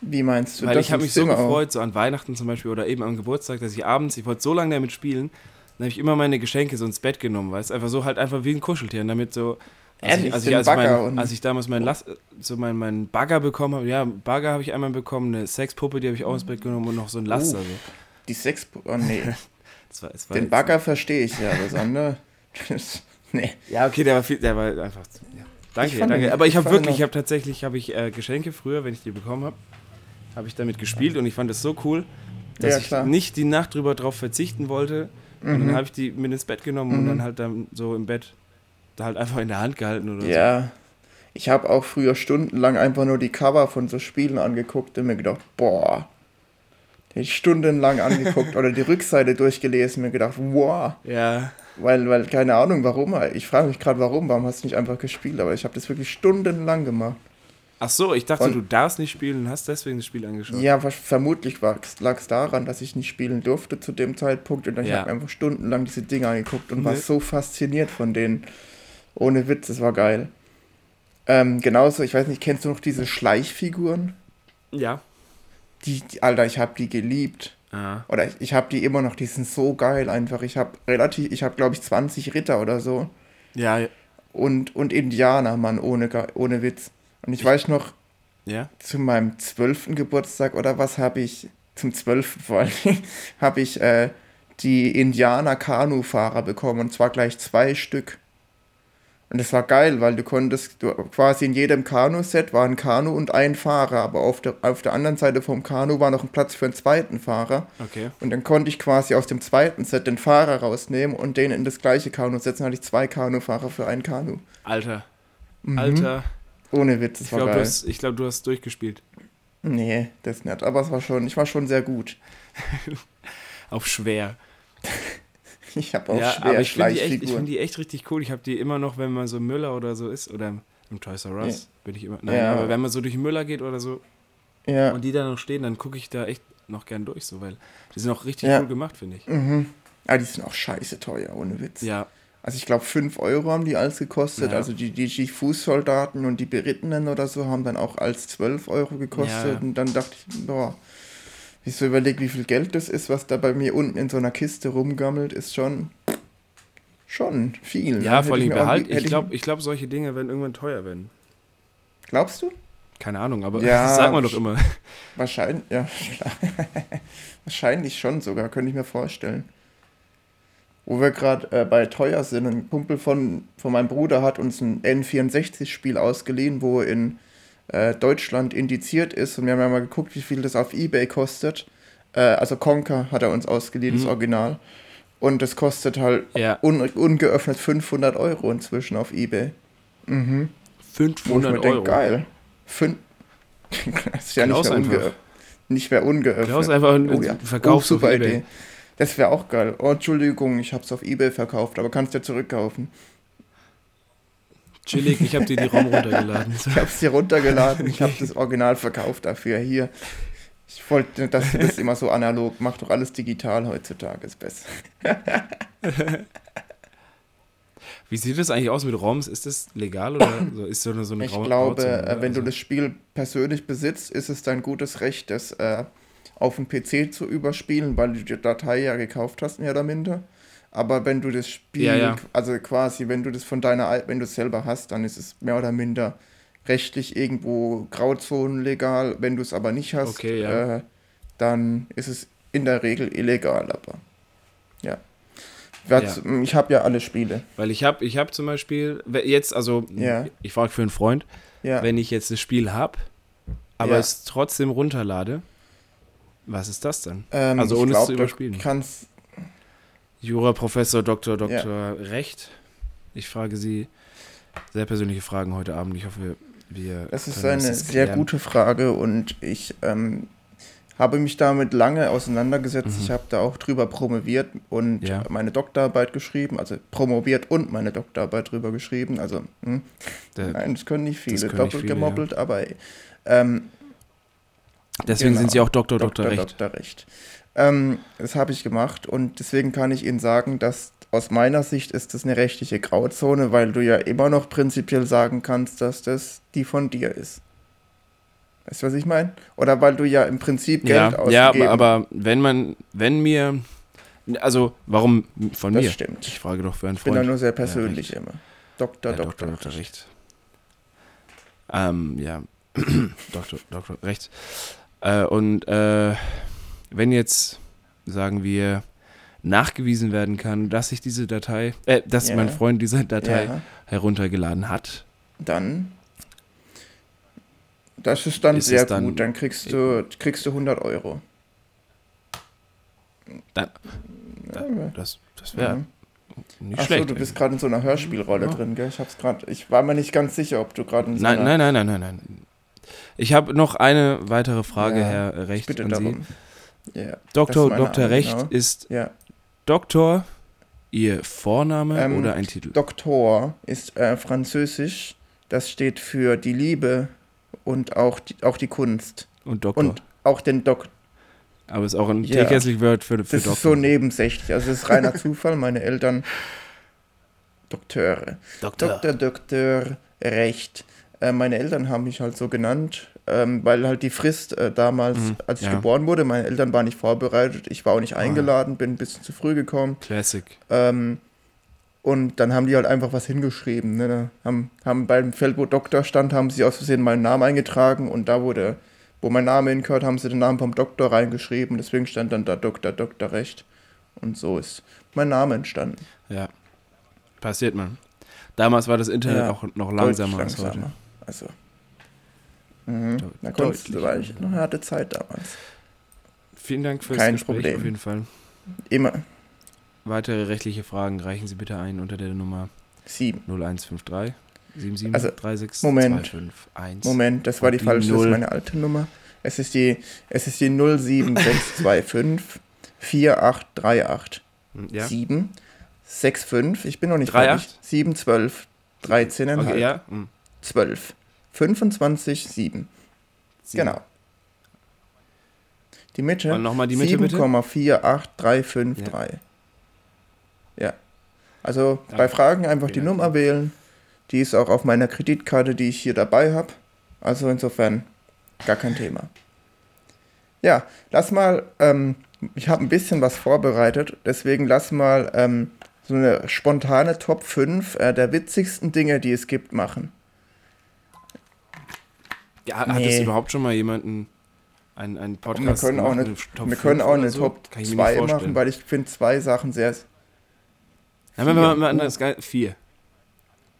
Wie meinst du Weil das? ich habe mich so gefreut, auch. so an Weihnachten zum Beispiel oder eben am Geburtstag, dass ich abends, ich wollte so lange damit spielen, dann habe ich immer meine Geschenke so ins Bett genommen, weißt einfach so halt einfach wie ein Kuscheltier, damit so als, ich, als, ich, als, mein, als ich damals meinen so mein, mein Bagger bekommen habe, ja, Bagger habe ich einmal bekommen, eine Sexpuppe, die habe ich auch ins Bett genommen und noch so ein Laster. Uh, so. Die Sexpuppe, oh nee. das war, das war Den Bagger verstehe ich ja, das andere. nee. Ja, okay, der war viel, der war einfach. Ja. Danke, danke. Aber ich habe wirklich, ich habe tatsächlich, habe ich äh, Geschenke früher, wenn ich die bekommen habe, habe ich damit gespielt und ich fand es so cool, dass ja, ich nicht die Nacht drüber drauf verzichten wollte. Mhm. Und dann mhm. habe ich die mit ins Bett genommen mhm. und dann halt dann so im Bett da halt einfach in der Hand gehalten oder ja. so. Ja. Ich habe auch früher stundenlang einfach nur die Cover von so Spielen angeguckt und mir gedacht, boah, ich stundenlang angeguckt oder die Rückseite durchgelesen und mir gedacht, wow. Ja. Weil, weil, keine Ahnung, warum. Ich frage mich gerade, warum. Warum hast du nicht einfach gespielt? Aber ich habe das wirklich stundenlang gemacht. Ach so, ich dachte, und, du darfst nicht spielen und hast deswegen das Spiel angeschaut. Ja, vermutlich lag es daran, dass ich nicht spielen durfte zu dem Zeitpunkt. Und dann ja. habe ich einfach stundenlang diese Dinge angeguckt und nee. war so fasziniert von denen. Ohne Witz, das war geil. Ähm, genauso, ich weiß nicht, kennst du noch diese Schleichfiguren? Ja. Die, die Alter, ich habe die geliebt. Ah. Oder ich, ich habe die immer noch, die sind so geil einfach. Ich habe relativ, ich habe glaube ich 20 Ritter oder so. Ja. Und, und Indianer, Mann, ohne, ohne Witz. Und ich, ich weiß noch, ja? zu meinem zwölften Geburtstag oder was habe ich, zum zwölften vor allem, habe ich äh, die Indianer-Kanu-Fahrer bekommen. Und zwar gleich zwei Stück. Und das war geil, weil du konntest, du, quasi in jedem Kanu-Set war ein Kanu und ein Fahrer, aber auf der, auf der anderen Seite vom Kanu war noch ein Platz für einen zweiten Fahrer. Okay. Und dann konnte ich quasi aus dem zweiten Set den Fahrer rausnehmen und den in das gleiche Kanu setzen. Dann hatte ich zwei Kanufahrer für ein Kanu. Alter. Mhm. Alter. Ohne Witz, das ich war glaub, geil. Hast, ich glaube, du hast durchgespielt. Nee, das nicht. Aber es war schon, ich war schon sehr gut. Auf schwer. Ich habe auch ja, schwer aber ich finde die, find die, echt richtig cool. Ich habe die immer noch, wenn man so Müller oder so ist oder im Toys R Us ja. bin ich immer. Nein, ja. aber wenn man so durch Müller geht oder so ja. und die da noch stehen, dann gucke ich da echt noch gern durch, so, weil die sind auch richtig cool gemacht, finde ich. Mhm. Ah, die sind auch scheiße teuer, ohne Witz. Ja. Also ich glaube 5 Euro haben die alles gekostet. Also die, die, die Fußsoldaten und die Berittenen oder so haben dann auch als 12 Euro gekostet. Und dann dachte ich, boah, ich so überlege, wie viel Geld das ist, was da bei mir unten in so einer Kiste rumgammelt, ist schon schon viel. Ja, vor allem behalt. Ich glaube, ich glaub, solche Dinge werden irgendwann teuer werden. Glaubst du? Keine Ahnung, aber ja, das sagt man doch immer. Wahrscheinlich, ja, wahrscheinlich schon sogar, könnte ich mir vorstellen. Wo wir gerade äh, bei teuer sind, ein Kumpel von, von meinem Bruder hat uns ein N64-Spiel ausgeliehen, wo in äh, Deutschland indiziert ist. Und wir haben ja mal geguckt, wie viel das auf Ebay kostet. Äh, also Conker hat er uns ausgeliehen, mhm. das Original. Und das kostet halt ja. un ungeöffnet 500 Euro inzwischen auf Ebay. Mhm. 500 Euro? Denk, geil. Fün das ist ja nicht mehr, unge nicht mehr ungeöffnet. Klaus einfach oh, ja. Verkauf oh, super Idee. Das wäre auch geil. Oh, Entschuldigung, ich habe es auf Ebay verkauft, aber kannst ja zurückkaufen. Chillig, ich habe dir die ROM runtergeladen. ich habe es dir runtergeladen, ich habe das Original verkauft dafür. Hier, ich wollte, dass du das immer so analog, mach doch alles digital heutzutage, ist besser. Wie sieht das eigentlich aus mit ROMs? Ist das legal oder ist so eine, so eine Ich glaube, Grauzone, äh, wenn also? du das Spiel persönlich besitzt, ist es dein gutes Recht, das äh, auf dem PC zu überspielen, weil du die Datei ja gekauft hast, mehr oder minder. Aber wenn du das Spiel, ja, ja. also quasi, wenn du das von deiner, wenn du es selber hast, dann ist es mehr oder minder rechtlich irgendwo Grauzonen legal. Wenn du es aber nicht hast, okay, ja. äh, dann ist es in der Regel illegal. Aber ja. Ich habe ja alle Spiele. Weil ich habe ich hab zum Beispiel, jetzt, also ich frage für einen Freund, wenn ich jetzt das Spiel habe, aber es trotzdem runterlade, was ist das dann? Ähm, also ohne glaub, es zu überspielen. Du kannst, Jura, Professor, Doktor, Doktor ja. Recht. Ich frage Sie sehr persönliche Fragen heute Abend. Ich hoffe, wir. Das ist eine sehr gute Frage und ich ähm, habe mich damit lange auseinandergesetzt. Mhm. Ich habe da auch drüber promoviert und ja. meine Doktorarbeit geschrieben, also promoviert und meine Doktorarbeit drüber geschrieben. Also, hm, Der, nein, das können nicht viele, können doppelt nicht viele, gemobbelt, ja. aber. Ähm, Deswegen genau, sind Sie auch Doktor, Doktor, Doktor Recht. Doktor Recht. Ähm, das habe ich gemacht und deswegen kann ich Ihnen sagen, dass aus meiner Sicht ist das eine rechtliche Grauzone, weil du ja immer noch prinzipiell sagen kannst, dass das die von dir ist. Weißt du, was ich meine? Oder weil du ja im Prinzip Geld ja, ausgegeben Ja, aber wenn man, wenn mir, also warum von das mir? Das stimmt. Ich frage doch für einen Freund. Ich bin da nur sehr persönlich ja, immer. Doktor, ja, Doktor, Doktor, Doktor Recht. Ähm, ja, Doktor, Doktor Recht. Äh, und äh, wenn jetzt, sagen wir, nachgewiesen werden kann, dass ich diese Datei, äh, dass ja. mein Freund diese Datei ja. heruntergeladen hat. Dann. Das ist dann ist sehr dann gut. Dann kriegst du, kriegst du 100 Euro. Dann, dann das das wäre mhm. nicht Ach schlecht. Du bist gerade in so einer Hörspielrolle ja. drin, gell? Ich hab's gerade, ich war mir nicht ganz sicher, ob du gerade in so nein, nein, nein, nein, nein, nein. Ich habe noch eine weitere Frage, ja, Herr Recht, bitte an darum. Sie. Ja, Doktor, Dr. Recht genau. ist ja. Doktor Ihr Vorname ähm, oder ein Titel? Doktor ist äh, französisch. Das steht für die Liebe und auch die, auch die Kunst. Und Doktor. Und auch den Doktor. Aber es ist auch ein ja. teekästlich Wort für, für Das Doktor. ist so nebensächlich. Also es ist reiner Zufall. Meine Eltern Dokteure. Doktor. Doktor, Doktor, Recht. Äh, meine Eltern haben mich halt so genannt, ähm, weil halt die Frist äh, damals, mhm, als ich ja. geboren wurde, meine Eltern waren nicht vorbereitet. Ich war auch nicht ah. eingeladen, bin ein bisschen zu früh gekommen. Classic. Ähm, und dann haben die halt einfach was hingeschrieben. Ne? Haben, haben beim Feld, wo Doktor stand, haben sie aus Versehen meinen Namen eingetragen und da wurde wo mein Name hingehört, haben sie den Namen vom Doktor reingeschrieben. Deswegen stand dann da Doktor, Doktor Recht. Und so ist mein Name entstanden. Ja. Passiert man. Damals war das Internet ja, auch noch langsamer, als heute. Also. Mhm. Da konntest du, war ich noch eine harte Zeit damals. Vielen Dank fürs Kein Gespräch Problem. auf jeden Fall. Immer. Weitere rechtliche Fragen reichen Sie bitte ein unter der Nummer 7. 0153 7736 also, Moment, 251. Moment, das war die, die falsche, 0. das ist meine alte Nummer. Es ist die, es ist die 07625 4838 ja. 7 65, ich bin noch nicht 38? 7 12 13 okay, ja. 12 25 7. 7. Genau. Die Mitte. Die Mitte 7,48353. Ja. ja. Also Danke. bei Fragen einfach die Nummer wählen die ist auch auf meiner Kreditkarte, die ich hier dabei habe. Also insofern gar kein Thema. Ja, lass mal, ähm, ich habe ein bisschen was vorbereitet, deswegen lass mal ähm, so eine spontane Top 5 äh, der witzigsten Dinge, die es gibt, machen. Ja, hat nee. es überhaupt schon mal jemanden einen, einen Podcast wir können auch eine, wir können auch eine so? Top 2 machen, weil ich finde zwei Sachen sehr. Ja, wenn wir mal, das geil, vier.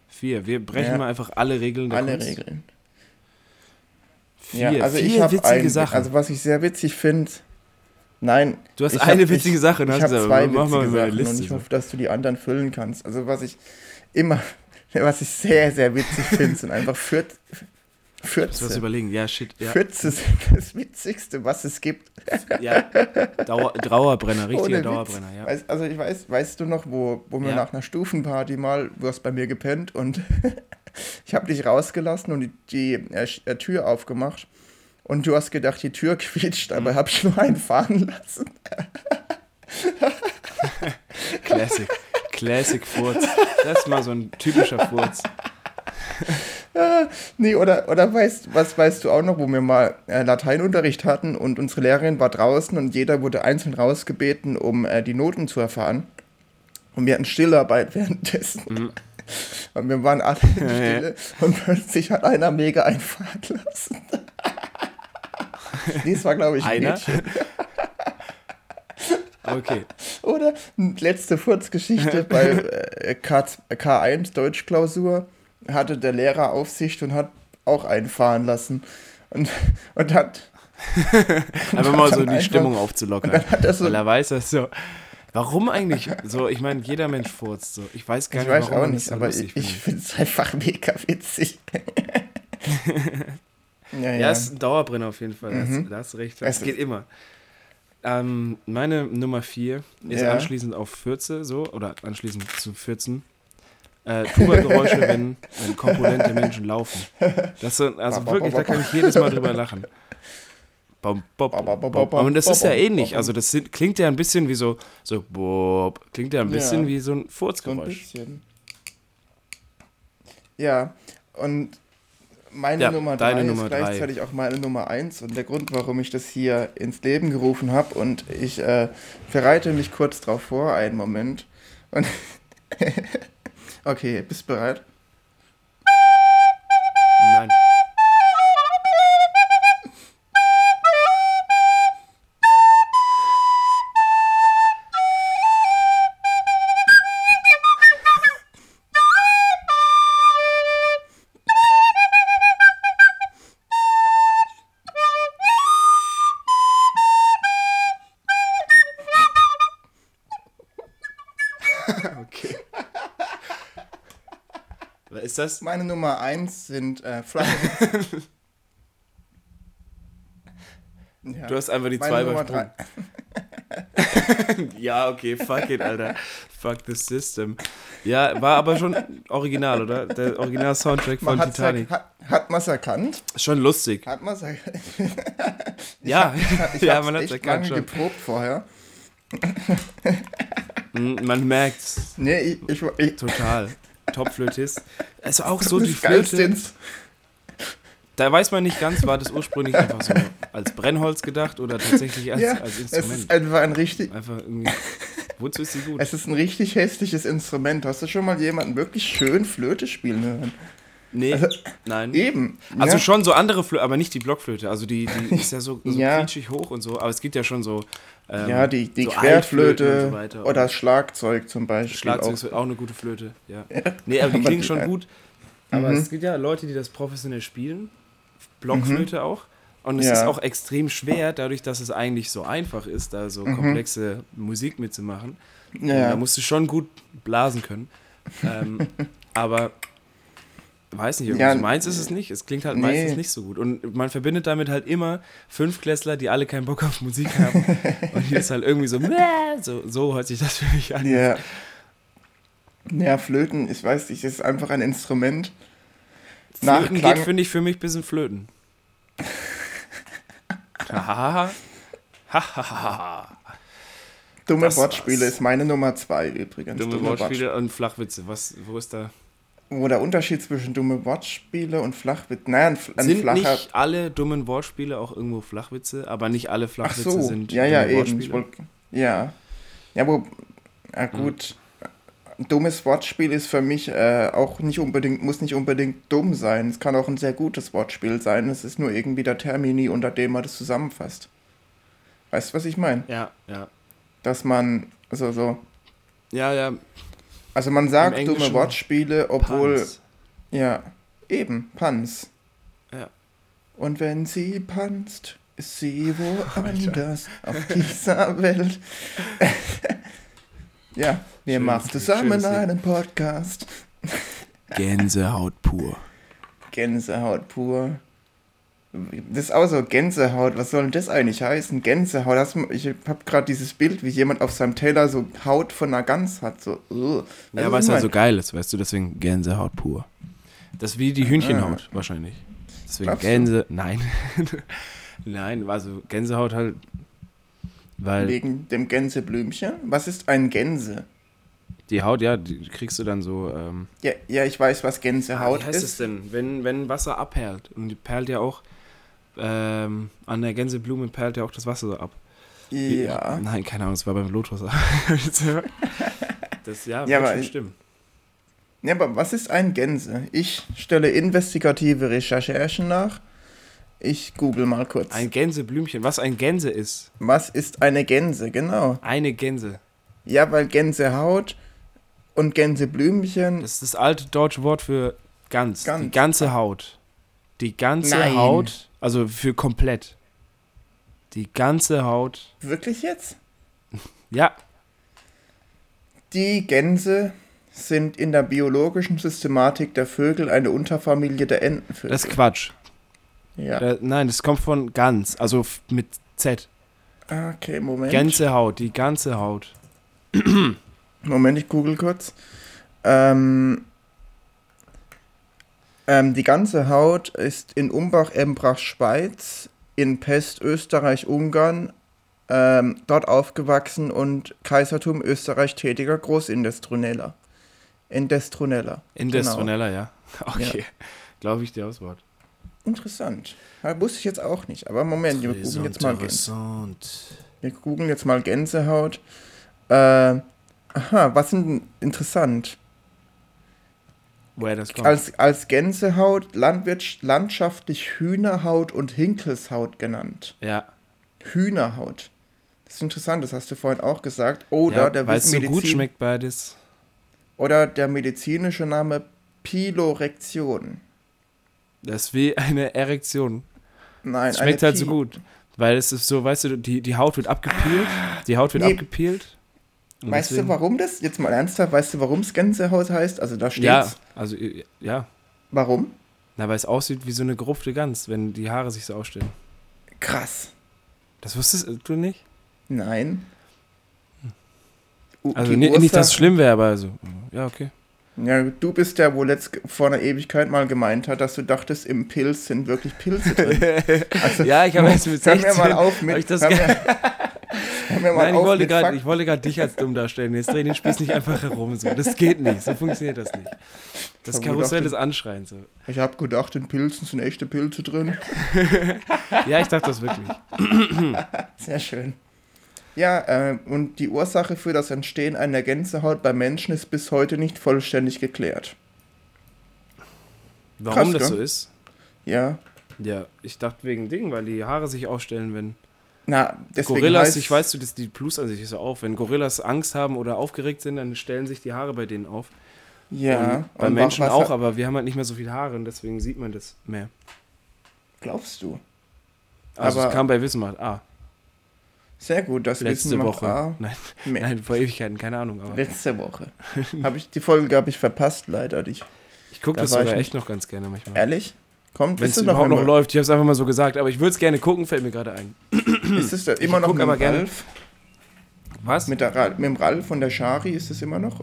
Vier. Wir brechen ja. mal einfach alle Regeln der Alle Kunst. Regeln. Vier. Ja, also Vier ich habe witzige Sachen. Also was ich sehr witzig finde. Nein. Du hast eine hab, witzige ich, Sache. Ich habe zwei witzige Sachen Liste, und ich hoffe, dass du die anderen füllen kannst. Also was ich immer, was ich sehr, sehr witzig finde, sind einfach vier, Fürze. Ich was überlegen, ja, shit. Ja. Fürze sind das Witzigste, was es gibt. Ja, Dauer, Dauerbrenner, richtiger Dauerbrenner, ja. Weißt, also ich weiß, weißt du noch, wo, wo wir ja. nach einer Stufenparty mal, du hast bei mir gepennt und ich habe dich rausgelassen und die, die äh, äh, Tür aufgemacht und du hast gedacht, die Tür quietscht, aber mhm. habe ich nur einen fahren lassen. Classic. Classic Furz. Das ist mal so ein typischer Furz. nee, oder, oder weißt, was weißt du auch noch, wo wir mal äh, Lateinunterricht hatten und unsere Lehrerin war draußen und jeder wurde einzeln rausgebeten, um äh, die Noten zu erfahren. Und wir hatten Stillarbeit währenddessen. Mhm. Und wir waren alle in Stille und plötzlich hat einer mega einfahren lassen. nee, es war, glaube ich, ein einer? Mädchen. Okay. Oder letzte Furzgeschichte bei äh, K, K1 Deutschklausur hatte der Lehrer Aufsicht und hat auch einfahren lassen. Und, und hat. einfach mal so die einfach, Stimmung aufzulockern. Er so, weil er weiß, dass so. Warum eigentlich? So, ich meine, jeder Mensch furzt so. Ich weiß gar ich nicht, weiß warum auch nicht, aber ich, ich finde es einfach mega witzig. ja, ja. ja, ist ein Dauerbrenner auf jeden Fall. Mhm. Da hast du recht. Das geht immer. Ähm, meine Nummer 4 ist ja. anschließend auf Fürze, so, oder anschließend zu Fürzen äh, Tuba-Geräusche, wenn, wenn korpulente Menschen laufen. Das sind, also wirklich, da kann ich jedes Mal drüber lachen. Bom, bom, bom, Und das ist ja ähnlich. Also das sind, klingt ja ein bisschen wie so, so bob, klingt ja ein bisschen ja, wie so ein Furzgeräusch. So ein ja, und meine ja, Nummer 3 ist gleichzeitig drei. auch meine Nummer 1 und der Grund, warum ich das hier ins Leben gerufen habe und ich äh, bereite mich kurz drauf vor, einen Moment. Und Okay, bist du bereit? Nein. Ist das? Meine Nummer 1 sind äh, ja. Du hast einfach die zwei übersprungen. ja, okay, fuck it, Alter. Fuck the system. Ja, war aber schon original, oder? Der Original-Soundtrack von man Titanic. Hat, hat man es erkannt? Schon lustig. Hat man es erkannt? ja, hab, ich ja, man hat es erkannt schon. geprobt vorher. Hm, man merkt's. Nee, ich, ich, ich Total. Top-Flötist. Also auch so die Flöte. Da weiß man nicht ganz, war das ursprünglich einfach so als Brennholz gedacht oder tatsächlich als, ja, als Instrument. Es ist einfach ein richtig. Einfach irgendwie. Wozu ist sie gut? Es ist ein richtig hässliches Instrument. Hast du schon mal jemanden wirklich schön Flöte spielen hören? Nee, also, nein. Eben. Also ja. schon so andere Flöte, aber nicht die Blockflöte. Also die, die ist ja so, so ja. hoch und so. Aber es gibt ja schon so. Ähm, ja, die, die so Querflöte so oder Schlagzeug zum Beispiel. Schlagzeug auch. ist auch eine gute Flöte, ja. ja. Nee, aber die klingen schon gut. Aber mhm. es gibt ja Leute, die das professionell spielen. Blockflöte mhm. auch. Und es ja. ist auch extrem schwer, dadurch, dass es eigentlich so einfach ist, da so mhm. komplexe Musik mitzumachen. Ja. Da musst du schon gut blasen können. ähm, aber weiß nicht, ja, so meins ist es nicht. Es klingt halt nee. meistens nicht so gut. Und man verbindet damit halt immer Fünfklässler, die alle keinen Bock auf Musik haben. und hier ist halt irgendwie so, so, so hört sich das für mich an. Ja. Ja, Flöten, ich weiß nicht, ist einfach ein Instrument. Flöten geht, finde ich, für mich ein bisschen Flöten. Hahaha. Hahaha. Dumme das Wortspiele war's. ist meine Nummer zwei übrigens. Dumme, dumme Wortspiele und Flachwitze. Was, wo ist da? Wo der Unterschied zwischen dumme Wortspiele und Flachwitze. Naja, ein, ein sind flacher. Nicht alle dummen Wortspiele auch irgendwo Flachwitze, aber nicht alle Flachwitze so, sind ja, ja, eben. Wollt, ja. Ja, wo. Ja, gut. Ein dummes Wortspiel ist für mich äh, auch nicht unbedingt, muss nicht unbedingt dumm sein. Es kann auch ein sehr gutes Wortspiel sein. Es ist nur irgendwie der Termini, unter dem man das zusammenfasst. Weißt du, was ich meine? Ja, ja. Dass man, also so. Ja, ja. Also man sagt dumme Wortspiele, obwohl. Puns. Ja, eben, Panz. Ja. Und wenn sie panzt, ist sie woanders auf dieser Welt. ja, wir Schön, machen zusammen einen Podcast. Gänsehaut pur. Gänsehaut pur. Das ist auch so Gänsehaut. Was soll denn das eigentlich heißen? Gänsehaut. Das, ich habe gerade dieses Bild, wie jemand auf seinem Teller so Haut von einer Gans hat. So, uh. Ja, weil es ja so geil ist, weißt du, deswegen Gänsehaut pur. Das ist wie die Hühnchenhaut ah. wahrscheinlich. Deswegen Glaubst Gänse. Du? Nein. Nein, also Gänsehaut halt. Weil Wegen dem Gänseblümchen? Was ist ein Gänse? Die Haut, ja, die kriegst du dann so. Ähm ja, ja, ich weiß, was Gänsehaut ist. Wie heißt ist. es denn? Wenn, wenn Wasser abperlt. Und die perlt ja auch ähm, an der Gänseblume perlt ja auch das Wasser so ab. Ja. Nein, keine Ahnung, das war beim Lotus. das ja, ja aber, stimmen. Ja, aber was ist ein Gänse? Ich stelle investigative Recherchen nach. Ich google mal kurz. Ein Gänseblümchen. Was ein Gänse ist? Was ist eine Gänse, genau. Eine Gänse. Ja, weil Gänsehaut und Gänseblümchen. Das ist das alte deutsche Wort für ganz. ganz. Die ganze Haut. Die ganze Nein. Haut also für komplett. Die ganze Haut. Wirklich jetzt? Ja. Die Gänse sind in der biologischen Systematik der Vögel eine Unterfamilie der Entenvögel. Das ist Quatsch. Ja. Da, nein, das kommt von ganz, also mit Z. Okay, Moment. Ganze Haut, die ganze Haut. Moment, ich google kurz. Ähm, ähm, die ganze Haut ist in Umbach-Embrach, Schweiz, in Pest, Österreich, Ungarn, ähm, dort aufgewachsen und Kaisertum Österreich tätiger Großindustrieller. Industronella. Industronella, genau. ja. Okay. Ja. Glaube ich dir aus Wort. Interessant. Ja, wusste ich jetzt auch nicht. Aber Moment, wir googeln jetzt mal Gänsehaut. Wir googeln jetzt mal Gänsehaut. Äh, aha, was sind interessant? Woher das kommt. Als, als Gänsehaut, Landwirts landschaftlich Hühnerhaut und Hinkelshaut genannt. Ja. Hühnerhaut. Das ist interessant, das hast du vorhin auch gesagt. Oder ja, der weil es so gut schmeckt beides. Oder der medizinische Name Pilorektion. Das ist wie eine Erektion. Nein, das schmeckt halt so gut. Weil es ist so, weißt du, die, die Haut wird abgepielt. Die Haut wird nee. abgepielt. Und weißt deswegen, du, warum das? Jetzt mal ernsthaft, weißt du, warum es Gänsehaus heißt? Also da steht's. Ja, also ja. Warum? Na, weil es aussieht wie so eine gerupfte Gans, wenn die Haare sich so ausstellen. Krass. Das wusstest du nicht? Nein. Also nicht, nicht, dass es schlimm wäre, aber also, ja, okay. Ja, du bist der, wo letzt vor einer Ewigkeit mal gemeint hat, dass du dachtest, im Pilz sind wirklich Pilze drin. Also, ja, ich habe jetzt mit 16 hör mir mal auf mit, ich das hör mir, Nein, ich wollte grad, ich wollte gerade dich als dumm darstellen. Jetzt dreh den Spieß nicht einfach herum. So. Das geht nicht, so funktioniert das nicht. Das Karussell ist anschreiend. So. Ich habe gedacht, in Pilzen sind echte Pilze drin. ja, ich dachte das wirklich. Sehr schön. Ja, äh, und die Ursache für das Entstehen einer Gänsehaut bei Menschen ist bis heute nicht vollständig geklärt. Warum Krass, das so ist? Ja. Ja, ich dachte wegen Dingen, weil die Haare sich ausstellen, wenn. Na, deswegen Gorillas, ich weiß du, dass die Plus an sich so auf. Wenn Gorillas Angst haben oder aufgeregt sind, dann stellen sich die Haare bei denen auf. Ja. Und bei und Menschen auch, aber wir haben halt nicht mehr so viele Haare und deswegen sieht man das mehr. Glaubst du? Also aber es kam bei Wissenmacht Ah. Sehr gut, das letzte Wissen Woche. A. Nein, nein, vor Ewigkeiten, keine Ahnung. Aber. Letzte Woche. hab ich, die Folge habe ich verpasst, leider. Ich, ich gucke da das sogar echt noch ganz gerne manchmal. Ehrlich? Kommt, Wenn es überhaupt noch, noch läuft. Ich habe es einfach mal so gesagt, aber ich würde es gerne gucken, fällt mir gerade ein. ist es da immer noch mit aber Ralf? Was? Mit, der, mit dem Ralf von der Schari ist es immer noch?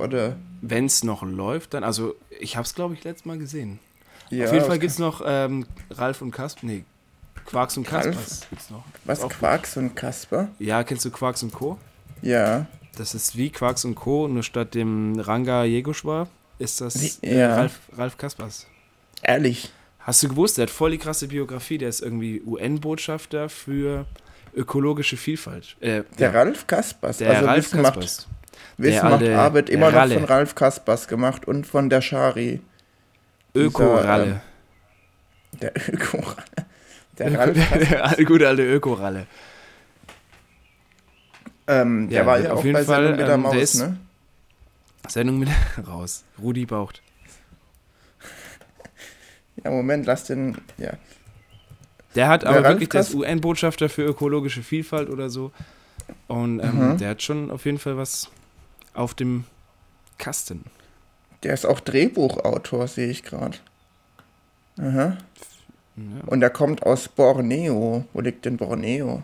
Wenn es noch läuft, dann. Also, ich habe es, glaube ich, letztes Mal gesehen. Ja, Auf jeden Fall gibt es noch ähm, Ralf und Kasper. Nee, Quarks und Kaspers gibt's noch. Was, Quarks und Kasper? Ja, kennst du Quarks und Co.? Ja. Das ist wie Quarks und Co., nur statt dem Ranga Jegoschwar ist das ja. Ralf, Ralf Kaspers. Ehrlich? Hast du gewusst, der hat voll die krasse Biografie, der ist irgendwie UN-Botschafter für ökologische Vielfalt. Äh, der ja. Ralf Kaspers. Der also Ralf Wissen Kaspers. Macht, Wissen macht Arbeit immer noch von Ralf Kaspers gemacht und von der Schari. Öko-Ralle. Äh, der Öko-Ralle. Der, Ralf der, der gute alte Öko-Ralle. Ähm, der ja, war ja auf jeden Fall, Sendung mit der ähm, Maus, ne? Sendung mit raus. Rudi baucht. Ja, Moment, lass den. Ja. Der hat der aber Ralf wirklich das UN-Botschafter für ökologische Vielfalt oder so. Und ähm, mhm. der hat schon auf jeden Fall was auf dem Kasten. Der ist auch Drehbuchautor, sehe ich gerade. Aha. Ja. Und er kommt aus Borneo. Wo liegt denn Borneo?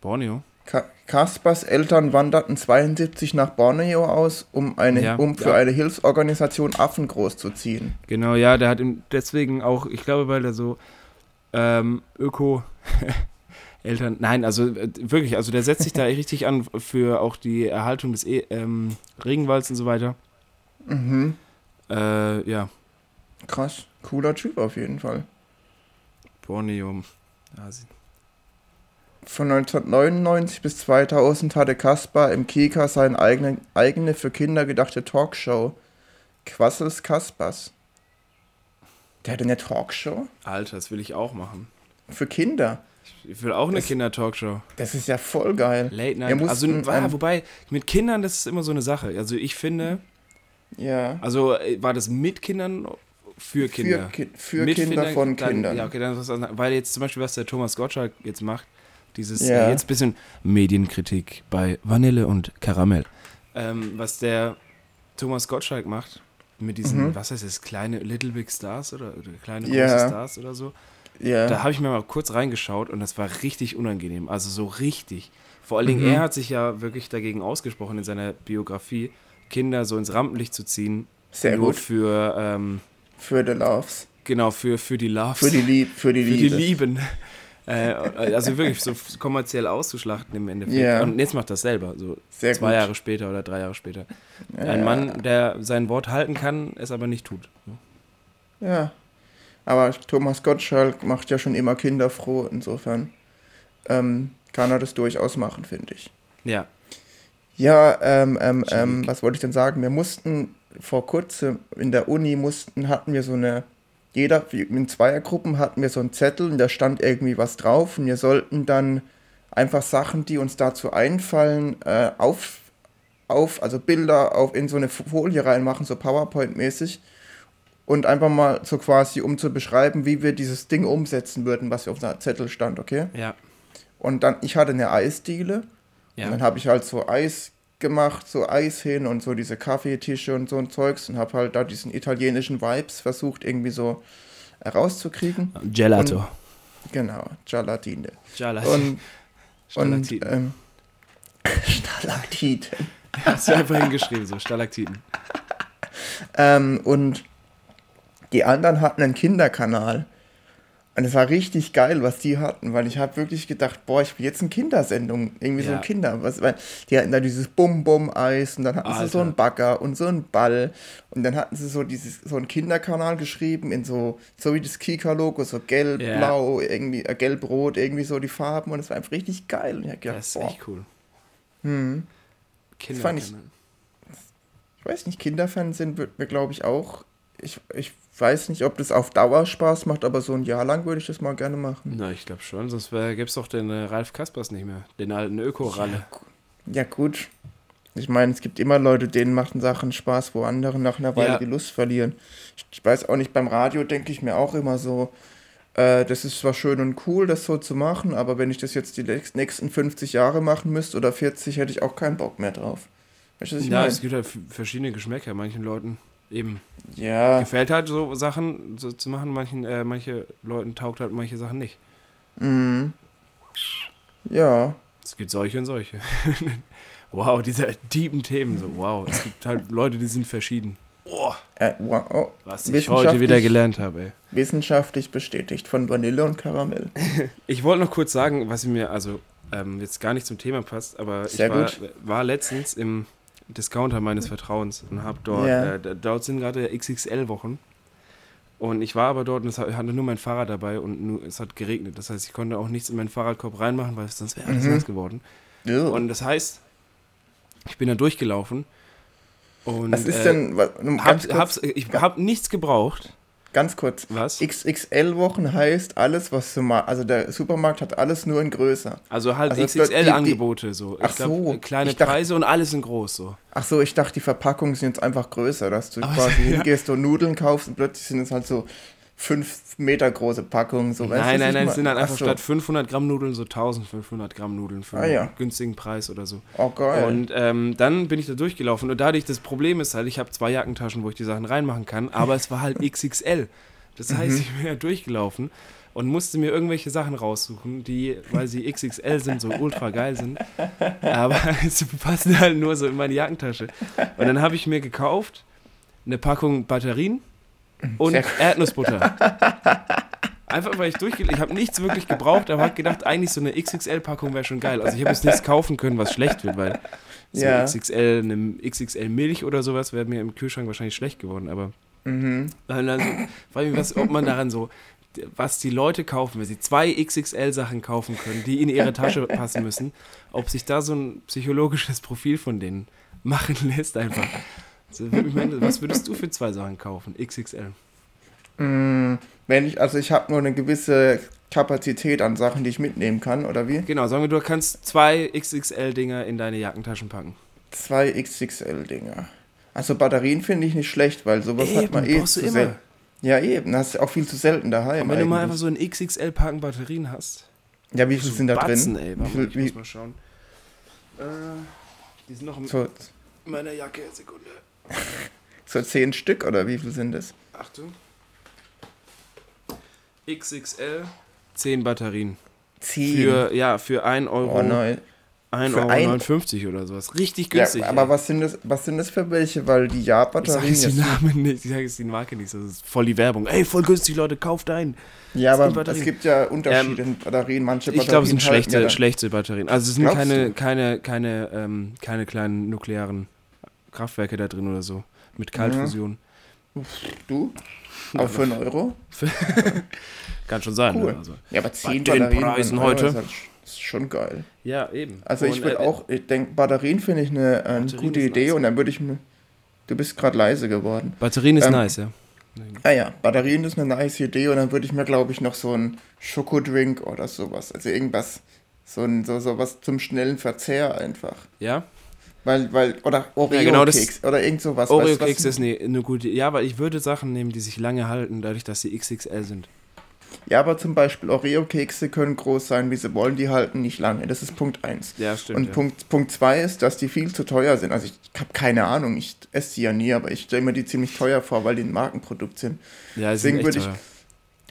Borneo? Ka Kaspers Eltern wanderten 72 nach Borneo aus, um, eine, ja, um für ja. eine Hilfsorganisation Affen großzuziehen. Genau, ja, der hat ihm deswegen auch, ich glaube, weil er so ähm, Öko. Eltern, nein, also äh, wirklich, also der setzt sich da richtig an für auch die Erhaltung des e ähm, Regenwalds und so weiter. Mhm. Äh, ja. Krass, cooler Typ auf jeden Fall. Borneo, Asien. Von 1999 bis 2000 hatte Kaspar im Kika seine eigene, eigene für Kinder gedachte Talkshow. Quassels Kaspers. Der hatte eine Talkshow? Alter, das will ich auch machen. Für Kinder? Ich will auch eine Kinder-Talkshow. Das ist ja voll geil. Late Night. Also, war, wobei, mit Kindern, das ist immer so eine Sache. Also, ich finde. Ja. Also, äh, war das mit Kindern für Kinder? Für, für Kinder Kindern, von Kindern. Dann, ja, okay, dann Weil jetzt zum Beispiel, was der Thomas Gottschalk jetzt macht, dieses ja. äh, jetzt ein bisschen Medienkritik bei Vanille und Karamell. Ähm, was der Thomas Gottschalk macht mit diesen, mhm. was heißt das, kleine Little Big Stars oder, oder kleine große ja. Stars oder so. Ja. Da habe ich mir mal kurz reingeschaut und das war richtig unangenehm. Also so richtig. Vor allen Dingen, mhm. er hat sich ja wirklich dagegen ausgesprochen in seiner Biografie, Kinder so ins Rampenlicht zu ziehen. Sehr nur gut. für ähm, für die Loves. Genau, für, für die Loves. Für die, Lieb, für die, für die Lieben. Äh, also wirklich so kommerziell auszuschlachten im Endeffekt. Yeah. Und jetzt macht das selber, so Sehr zwei gut. Jahre später oder drei Jahre später. Ja, Ein Mann, der sein Wort halten kann, es aber nicht tut. Ja. Aber Thomas Gottschalk macht ja schon immer Kinder froh, insofern ähm, kann er das durchaus machen, finde ich. Ja. Ja, ähm, ähm, ähm, was wollte ich denn sagen? Wir mussten vor kurzem in der Uni mussten, hatten wir so eine, jeder in Zweiergruppen hatten wir so einen Zettel und da stand irgendwie was drauf und wir sollten dann einfach Sachen, die uns dazu einfallen, äh, auf, auf, also Bilder auf in so eine Folie reinmachen, so PowerPoint-mäßig und einfach mal so quasi, um zu beschreiben, wie wir dieses Ding umsetzen würden, was auf der Zettel stand, okay? Ja. Und dann, ich hatte eine Eisdiele Ja. Und dann habe ich halt so Eis gemacht, so Eis hin und so diese Kaffeetische und so ein Zeugs und habe halt da diesen italienischen Vibes versucht irgendwie so herauszukriegen. Gelato. Und, genau, Gelatine. Gelatine. Und, und ähm, Stalaktiten. Hast du einfach hingeschrieben, so Stalaktiten. ähm, und die anderen hatten einen Kinderkanal. Und es war richtig geil, was die hatten, weil ich habe wirklich gedacht, boah, ich will jetzt eine Kindersendung, irgendwie ja. so ein Kinder, was, weil die hatten da dieses Bum-Bum-Eis und dann hatten Alter. sie so einen Bagger und so einen Ball und dann hatten sie so dieses so einen Kinderkanal geschrieben in so so wie das Kika-Logo, so gelb, ja. blau, irgendwie äh, gelb-rot, irgendwie so die Farben und es war einfach richtig geil. Und ich hab gedacht, das ist boah. echt cool. Hm. Kinderkanal. Ich, ich weiß nicht, Kinderfernsehen wird mir glaube ich auch ich, ich weiß nicht, ob das auf Dauer Spaß macht, aber so ein Jahr lang würde ich das mal gerne machen. Na, ich glaube schon, sonst gäbe es doch den äh, Ralf Kaspers nicht mehr, den alten Öko-Ralle. Ja, ja, gut. Ich meine, es gibt immer Leute, denen machen Sachen Spaß, wo andere nach einer Weile ja. die Lust verlieren. Ich, weiß auch nicht, beim Radio denke ich mir auch immer so, äh, das ist zwar schön und cool, das so zu machen, aber wenn ich das jetzt die nächsten 50 Jahre machen müsste oder 40, hätte ich auch keinen Bock mehr drauf. Weißt du, ja, mein? es gibt halt verschiedene Geschmäcker manchen Leuten eben ja. gefällt halt so Sachen so zu machen. Manchen, äh, manche Leuten taugt halt manche Sachen nicht. Mhm. Ja. Es gibt solche und solche. wow, diese tiefen Themen so. Wow, es gibt halt Leute, die sind verschieden. Oh. Äh, wow. Was ich heute wieder gelernt habe, ey. Wissenschaftlich bestätigt von Vanille und Karamell. ich wollte noch kurz sagen, was mir also ähm, jetzt gar nicht zum Thema passt, aber Sehr ich war, war letztens im Discounter meines Vertrauens und habe dort, ja. äh, dort sind gerade XXL-Wochen. Und ich war aber dort und es hatte nur mein Fahrrad dabei und nur, es hat geregnet. Das heißt, ich konnte auch nichts in meinen Fahrradkorb reinmachen, weil sonst wäre alles mhm. nass geworden. Ja. Und das heißt, ich bin da durchgelaufen und Was ist denn, äh, hab, ich habe nichts gebraucht Ganz kurz. Was? XXL-Wochen heißt alles, was du mal. Also der Supermarkt hat alles nur in größer. Also halt also XXL-Angebote so. Ach glaub, so. Kleine dachte, Preise und alles in groß so. Ach so, ich dachte, die Verpackungen sind jetzt einfach größer, dass du Aber quasi hingehst und Nudeln kaufst und plötzlich sind es halt so 5 Meter große Packungen. So, nein, nein, nein, es sind halt einfach so. statt 500 Gramm Nudeln so 1500 Gramm Nudeln für ah, einen ja. günstigen Preis oder so. Oh, geil. Und ähm, dann bin ich da durchgelaufen und dadurch, das Problem ist halt, ich habe zwei Jackentaschen, wo ich die Sachen reinmachen kann, aber es war halt XXL. Das heißt, mhm. ich bin ja durchgelaufen und musste mir irgendwelche Sachen raussuchen, die, weil sie XXL sind, so ultra geil sind. Aber sie passen halt nur so in meine Jackentasche. Und dann habe ich mir gekauft eine Packung Batterien und Erdnussbutter. Einfach weil ich durchgelegt Ich habe nichts wirklich gebraucht, aber habe gedacht, eigentlich so eine XXL-Packung wäre schon geil. Also ich habe jetzt nichts kaufen können, was schlecht wird, weil so ja. XXL, eine XXL Milch oder sowas wäre mir im Kühlschrank wahrscheinlich schlecht geworden, aber. Mhm. Also, vor allem, was, ob man daran so, was die Leute kaufen, wenn sie zwei XXL-Sachen kaufen können, die in ihre Tasche passen müssen, ob sich da so ein psychologisches Profil von denen machen lässt, einfach. Also, was würdest du für zwei Sachen kaufen? XXL. Mm, wenn ich, also ich habe nur eine gewisse Kapazität an Sachen, die ich mitnehmen kann, oder wie? Genau, sagen wir, du kannst zwei XXL-Dinger in deine Jackentaschen packen. Zwei XXL-Dinger. Also Batterien finde ich nicht schlecht, weil sowas eben, hat man eh zu selten. Ja, eben, hast du auch viel zu selten daheim. Und wenn eigentlich. du mal einfach so ein XXL-Packen Batterien hast. Ja, wie viel sind da Batzen, drin? Ey, wie viel, wie, ich muss mal schauen. Äh, die sind noch in so, meiner Jacke, Sekunde. so zehn Stück oder wie viel sind das? Achtung. XXL, 10 Batterien. 10? Für, ja, für 1 Euro. Oh nein. 1,59 Euro oder sowas. Richtig günstig. Ja, aber was sind, das, was sind das für welche? Weil die Ja-Batterien. Ich sage jetzt die Namen nicht, ich sage jetzt die Marke nicht. Das ist voll die Werbung. Ey, voll günstig, Leute, kauft ein. Ja, aber es gibt ja Unterschiede ähm, in Batterien. Manche Batterien. Ich glaube, es sind schlechte, schlechte Batterien. Also es sind keine, keine, keine, ähm, keine kleinen nuklearen Kraftwerke da drin oder so. Mit Kaltfusion. Mhm. Du? Auch für einen Euro? Kann schon sein. Cool. Ne? Also, ja, aber 10 Batterien Preisen heute. Halt ist schon geil. Ja, eben. Also ich würde äh, auch, ich denke, Batterien finde ich eine, eine gute Idee nice. und dann würde ich mir. Du bist gerade leise geworden. Batterien ist ähm, nice, ja. Ah ja, Batterien ist eine nice Idee und dann würde ich mir, glaube ich, noch so einen Schokodrink oder sowas. Also irgendwas, so ein, so, so was zum schnellen Verzehr einfach. Ja? Weil, weil, oder Oreo-Keks ja, genau oder irgend sowas. Oreo-Keks ist eine, eine gute, ja, weil ich würde Sachen nehmen, die sich lange halten, dadurch, dass sie XXL sind. Ja, aber zum Beispiel Oreo-Kekse können groß sein, wie sie wollen, die halten nicht lange. Das ist Punkt 1. Ja, stimmt. Und ja. Punkt, Punkt 2 ist, dass die viel zu teuer sind. Also ich habe keine Ahnung, ich esse sie ja nie, aber ich stelle mir die ziemlich teuer vor, weil die ein Markenprodukt sind. Ja, Deswegen würde ich,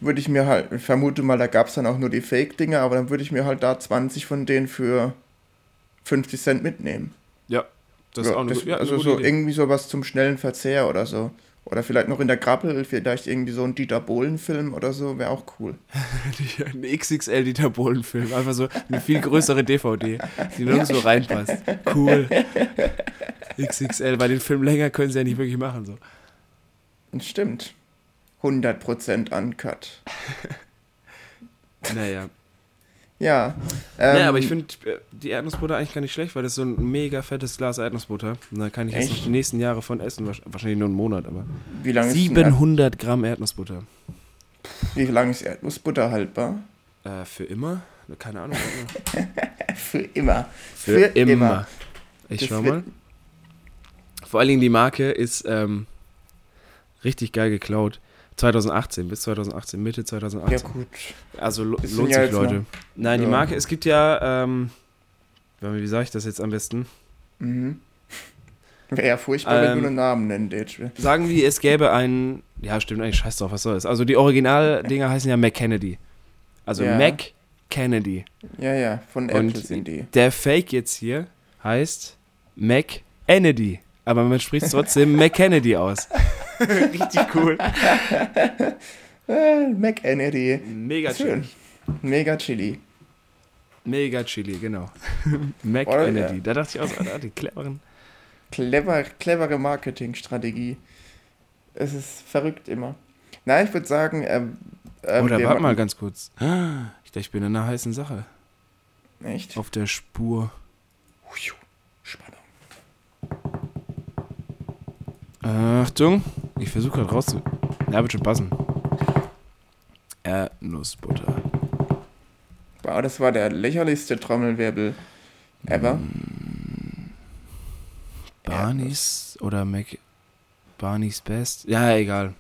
würd ich mir halt, ich vermute mal, da gab es dann auch nur die Fake-Dinger, aber dann würde ich mir halt da 20 von denen für 50 Cent mitnehmen. Ja, das ja, ist auch eine, das, ja, Also so Idee. irgendwie sowas zum schnellen Verzehr oder so. Oder vielleicht noch in der Grappel, vielleicht irgendwie so ein Dieter Bohlen-Film oder so, wäre auch cool. ein XXL Dieter Bohlen-Film, einfach so eine viel größere DVD, die nirgends so reinpasst. Cool. XXL, weil den Film länger können sie ja nicht wirklich machen. So. Stimmt. 100% uncut. naja. Ja. Ähm, ja, aber ich finde äh, die Erdnussbutter eigentlich gar nicht schlecht, weil das ist so ein mega fettes Glas Erdnussbutter. Und da kann ich echt? jetzt noch die nächsten Jahre von essen. Wahrscheinlich nur einen Monat, aber. Wie lange 700 ist Gramm Erdnussbutter. Wie lange ist Erdnussbutter haltbar? Äh, für immer? Keine Ahnung. für immer. Für, für immer. immer. Ich das schau mal. Vor allen Dingen die Marke ist ähm, richtig geil geklaut. 2018, bis 2018, Mitte 2018. Ja, gut. Also lo lohnt sich, Leute. Noch. Nein, ja. die Marke, es gibt ja, ähm, wie sage ich das jetzt am besten? Mhm. Wäre ja furchtbar, ähm, wenn du einen Namen nennen würdest. Sagen wir, es gäbe einen, ja, stimmt eigentlich, scheiß drauf, was soll das? Also die Original-Dinger heißen ja McKennedy. Also ja. Mac Kennedy. Ja, ja, von Apple Und sind die. Der Fake jetzt hier heißt Mac Kennedy aber man spricht trotzdem McKennedy aus. Richtig cool. Äh, McKennedy. Mega Schön. Chili. Mega Chili. Mega Chili, genau. McKennedy. Ja. Da dachte ich auch, ah, die cleveren. Clever, clevere Marketingstrategie. Es ist verrückt immer. Na, ich würde sagen, ähm, ähm, Oder warte mal ganz kurz. Ich dachte, ich bin in einer heißen Sache. Echt? Auf der Spur. Achtung, ich versuche gerade rauszu. Ja, wird schon passen. Erdnussbutter. Wow, das war der lächerlichste Trommelwirbel ever. Mm. Barneys oder Mac. Barneys Best? Ja, egal.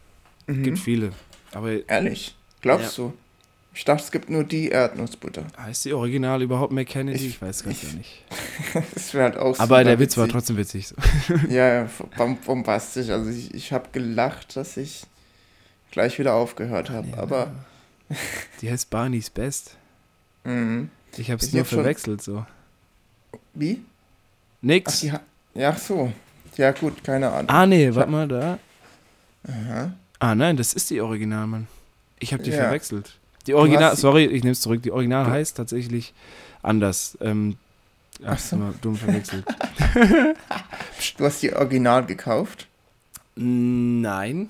Mhm. Gibt viele. Aber Ehrlich? Glaubst ja. du? Ich dachte, es gibt nur die Erdnussbutter. Heißt die Original überhaupt McKennedy? Ich, ich weiß gar nicht. das wäre halt auch Aber der Witz war trotzdem witzig. ja, bombastisch. Also ich, ich habe gelacht, dass ich gleich wieder aufgehört habe. Ja. Aber. die heißt Barneys Best. Mhm. Ich habe es nur verwechselt so. Wie? Nix. Ach, ja, ach so. Ja, gut, keine Ahnung. Ah, nee, warte mal da. Aha. Ah, nein, das ist die Original, Mann. Ich habe die ja. verwechselt. Die Original, sorry, ich nehme es zurück. Die Original du heißt tatsächlich anders. Ähm, ach, so. dumm verwechselt. du hast die Original gekauft? Nein.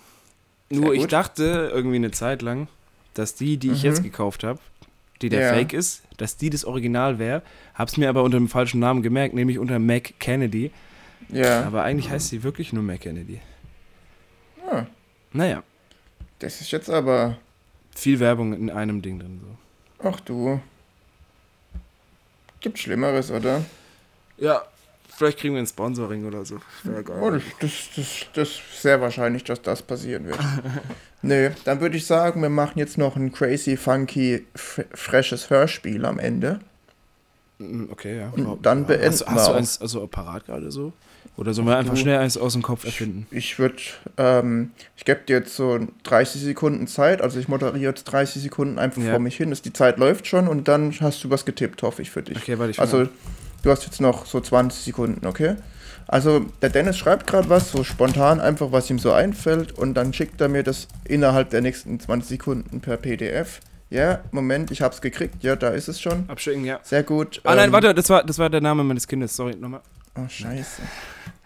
Nur ich dachte irgendwie eine Zeit lang, dass die, die ich mhm. jetzt gekauft habe, die der ja. Fake ist, dass die das Original wäre. Hab's mir aber unter dem falschen Namen gemerkt, nämlich unter Mac Kennedy. Ja. Aber eigentlich heißt sie wirklich nur Mac Kennedy. Ja. Ah. Naja. Das ist jetzt aber viel Werbung in einem Ding drin. So. Ach du. Gibt Schlimmeres, oder? Ja, vielleicht kriegen wir ein Sponsoring oder so. Oh, das, das, das, ist sehr wahrscheinlich, dass das passieren wird. Nö, dann würde ich sagen, wir machen jetzt noch ein crazy, funky, freshes Hörspiel am Ende. Mm, okay, ja. Und dann beenden hast, hast du eins also parat gerade so? Oder sollen wir einfach du, schnell eins aus dem Kopf erfinden? Ich, ich würde, ähm, ich gebe dir jetzt so 30 Sekunden Zeit, also ich moderiere jetzt 30 Sekunden einfach ja. vor mich hin, dass die Zeit läuft schon und dann hast du was getippt, hoffe ich für dich. Okay, warte, ich Also du hast jetzt noch so 20 Sekunden, okay? Also der Dennis schreibt gerade was, so spontan einfach, was ihm so einfällt und dann schickt er mir das innerhalb der nächsten 20 Sekunden per PDF. Ja, Moment, ich hab's gekriegt. Ja, da ist es schon. Abschicken, ja. Sehr gut. Ah nein, ähm, warte, das war, das war der Name meines Kindes. Sorry, nochmal. Oh, scheiße.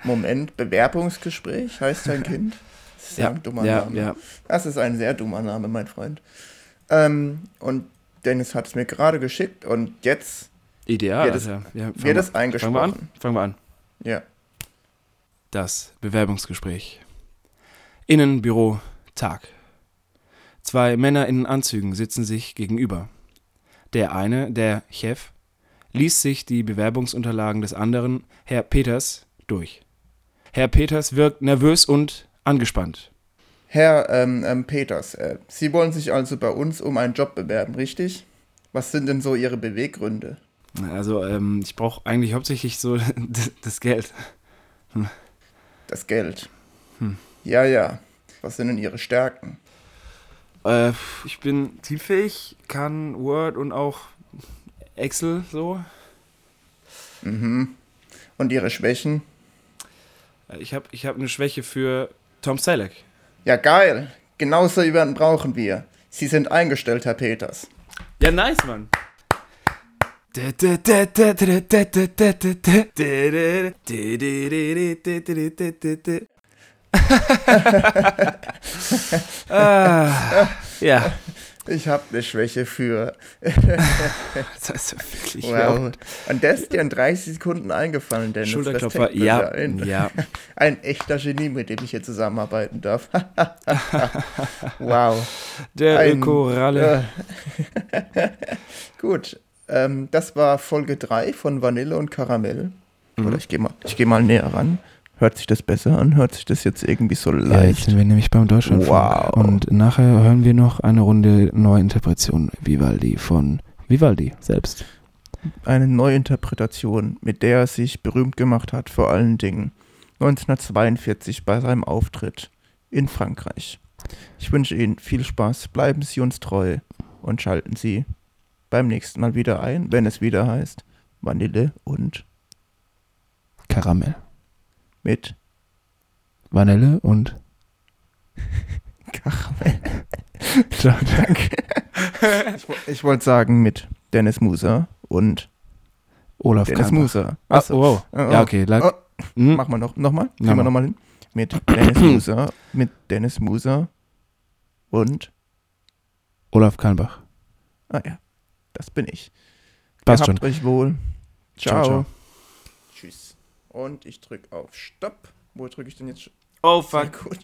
Moment, Bewerbungsgespräch heißt dein Kind? Das ist ja, ein dummer ja, Name. Ja. Das ist ein sehr dummer Name, mein Freund. Ähm, und Dennis hat es mir gerade geschickt und jetzt Ideal, wird es, ja, wird es eingesprochen. Fangen wir an? Fangen wir an. Ja. Das Bewerbungsgespräch. Innenbüro, Tag. Zwei Männer in Anzügen sitzen sich gegenüber. Der eine, der Chef, liest sich die Bewerbungsunterlagen des anderen, Herr Peters, durch. Herr Peters wirkt nervös und angespannt. Herr ähm, ähm, Peters, äh, Sie wollen sich also bei uns um einen Job bewerben, richtig? Was sind denn so Ihre Beweggründe? Also, ähm, ich brauche eigentlich hauptsächlich so das Geld. Hm. Das Geld. Hm. Ja, ja. Was sind denn Ihre Stärken? Äh, ich bin teamfähig, kann Word und auch Excel so. Mhm. Und Ihre Schwächen? Äh, ich habe ich hab eine Schwäche für Tom Selleck. Ja, geil. Genauso jemanden brauchen wir. Sie sind eingestellt, Herr Peters. Ja, nice, Mann. ah, ja. Ich habe eine Schwäche für. das ist wirklich wow. Und der ist dir in 30 Sekunden eingefallen, Dennis. Schulterklopfer, ja, ein, ja. Ein echter Genie, mit dem ich hier zusammenarbeiten darf. wow. Der ein, Ökoralle. Äh, gut, ähm, das war Folge 3 von Vanille und Karamell. Mhm. Oder ich gehe mal, geh mal näher ran. Hört sich das besser an? Hört sich das jetzt irgendwie so leicht? Ja, jetzt sind wir nämlich beim Deutschlandfunk. Wow. Und nachher hören wir noch eine Runde Neuinterpretation Vivaldi von Vivaldi selbst. Eine Neuinterpretation, mit der er sich berühmt gemacht hat, vor allen Dingen 1942 bei seinem Auftritt in Frankreich. Ich wünsche Ihnen viel Spaß, bleiben Sie uns treu und schalten Sie beim nächsten Mal wieder ein, wenn es wieder heißt Vanille und Karamell mit Vanille und Karamell. Ciao, danke. Ich, ich wollte sagen mit Dennis Muser und Olaf Dennis Kamper. Muser. Achso. Wow. Oh, oh. Ja, okay. Oh. Hm? Machen wir noch. Nochmal? Gehen wir nochmal hin. Mit Dennis Muser. Mit Dennis Muser und Olaf Kalmbach. Ah ja, das bin ich. Passt Gehabt schon. euch wohl. Ciao. ciao, ciao. Und ich drücke auf Stopp. Wo drücke ich denn jetzt? Oh fuck. Gut.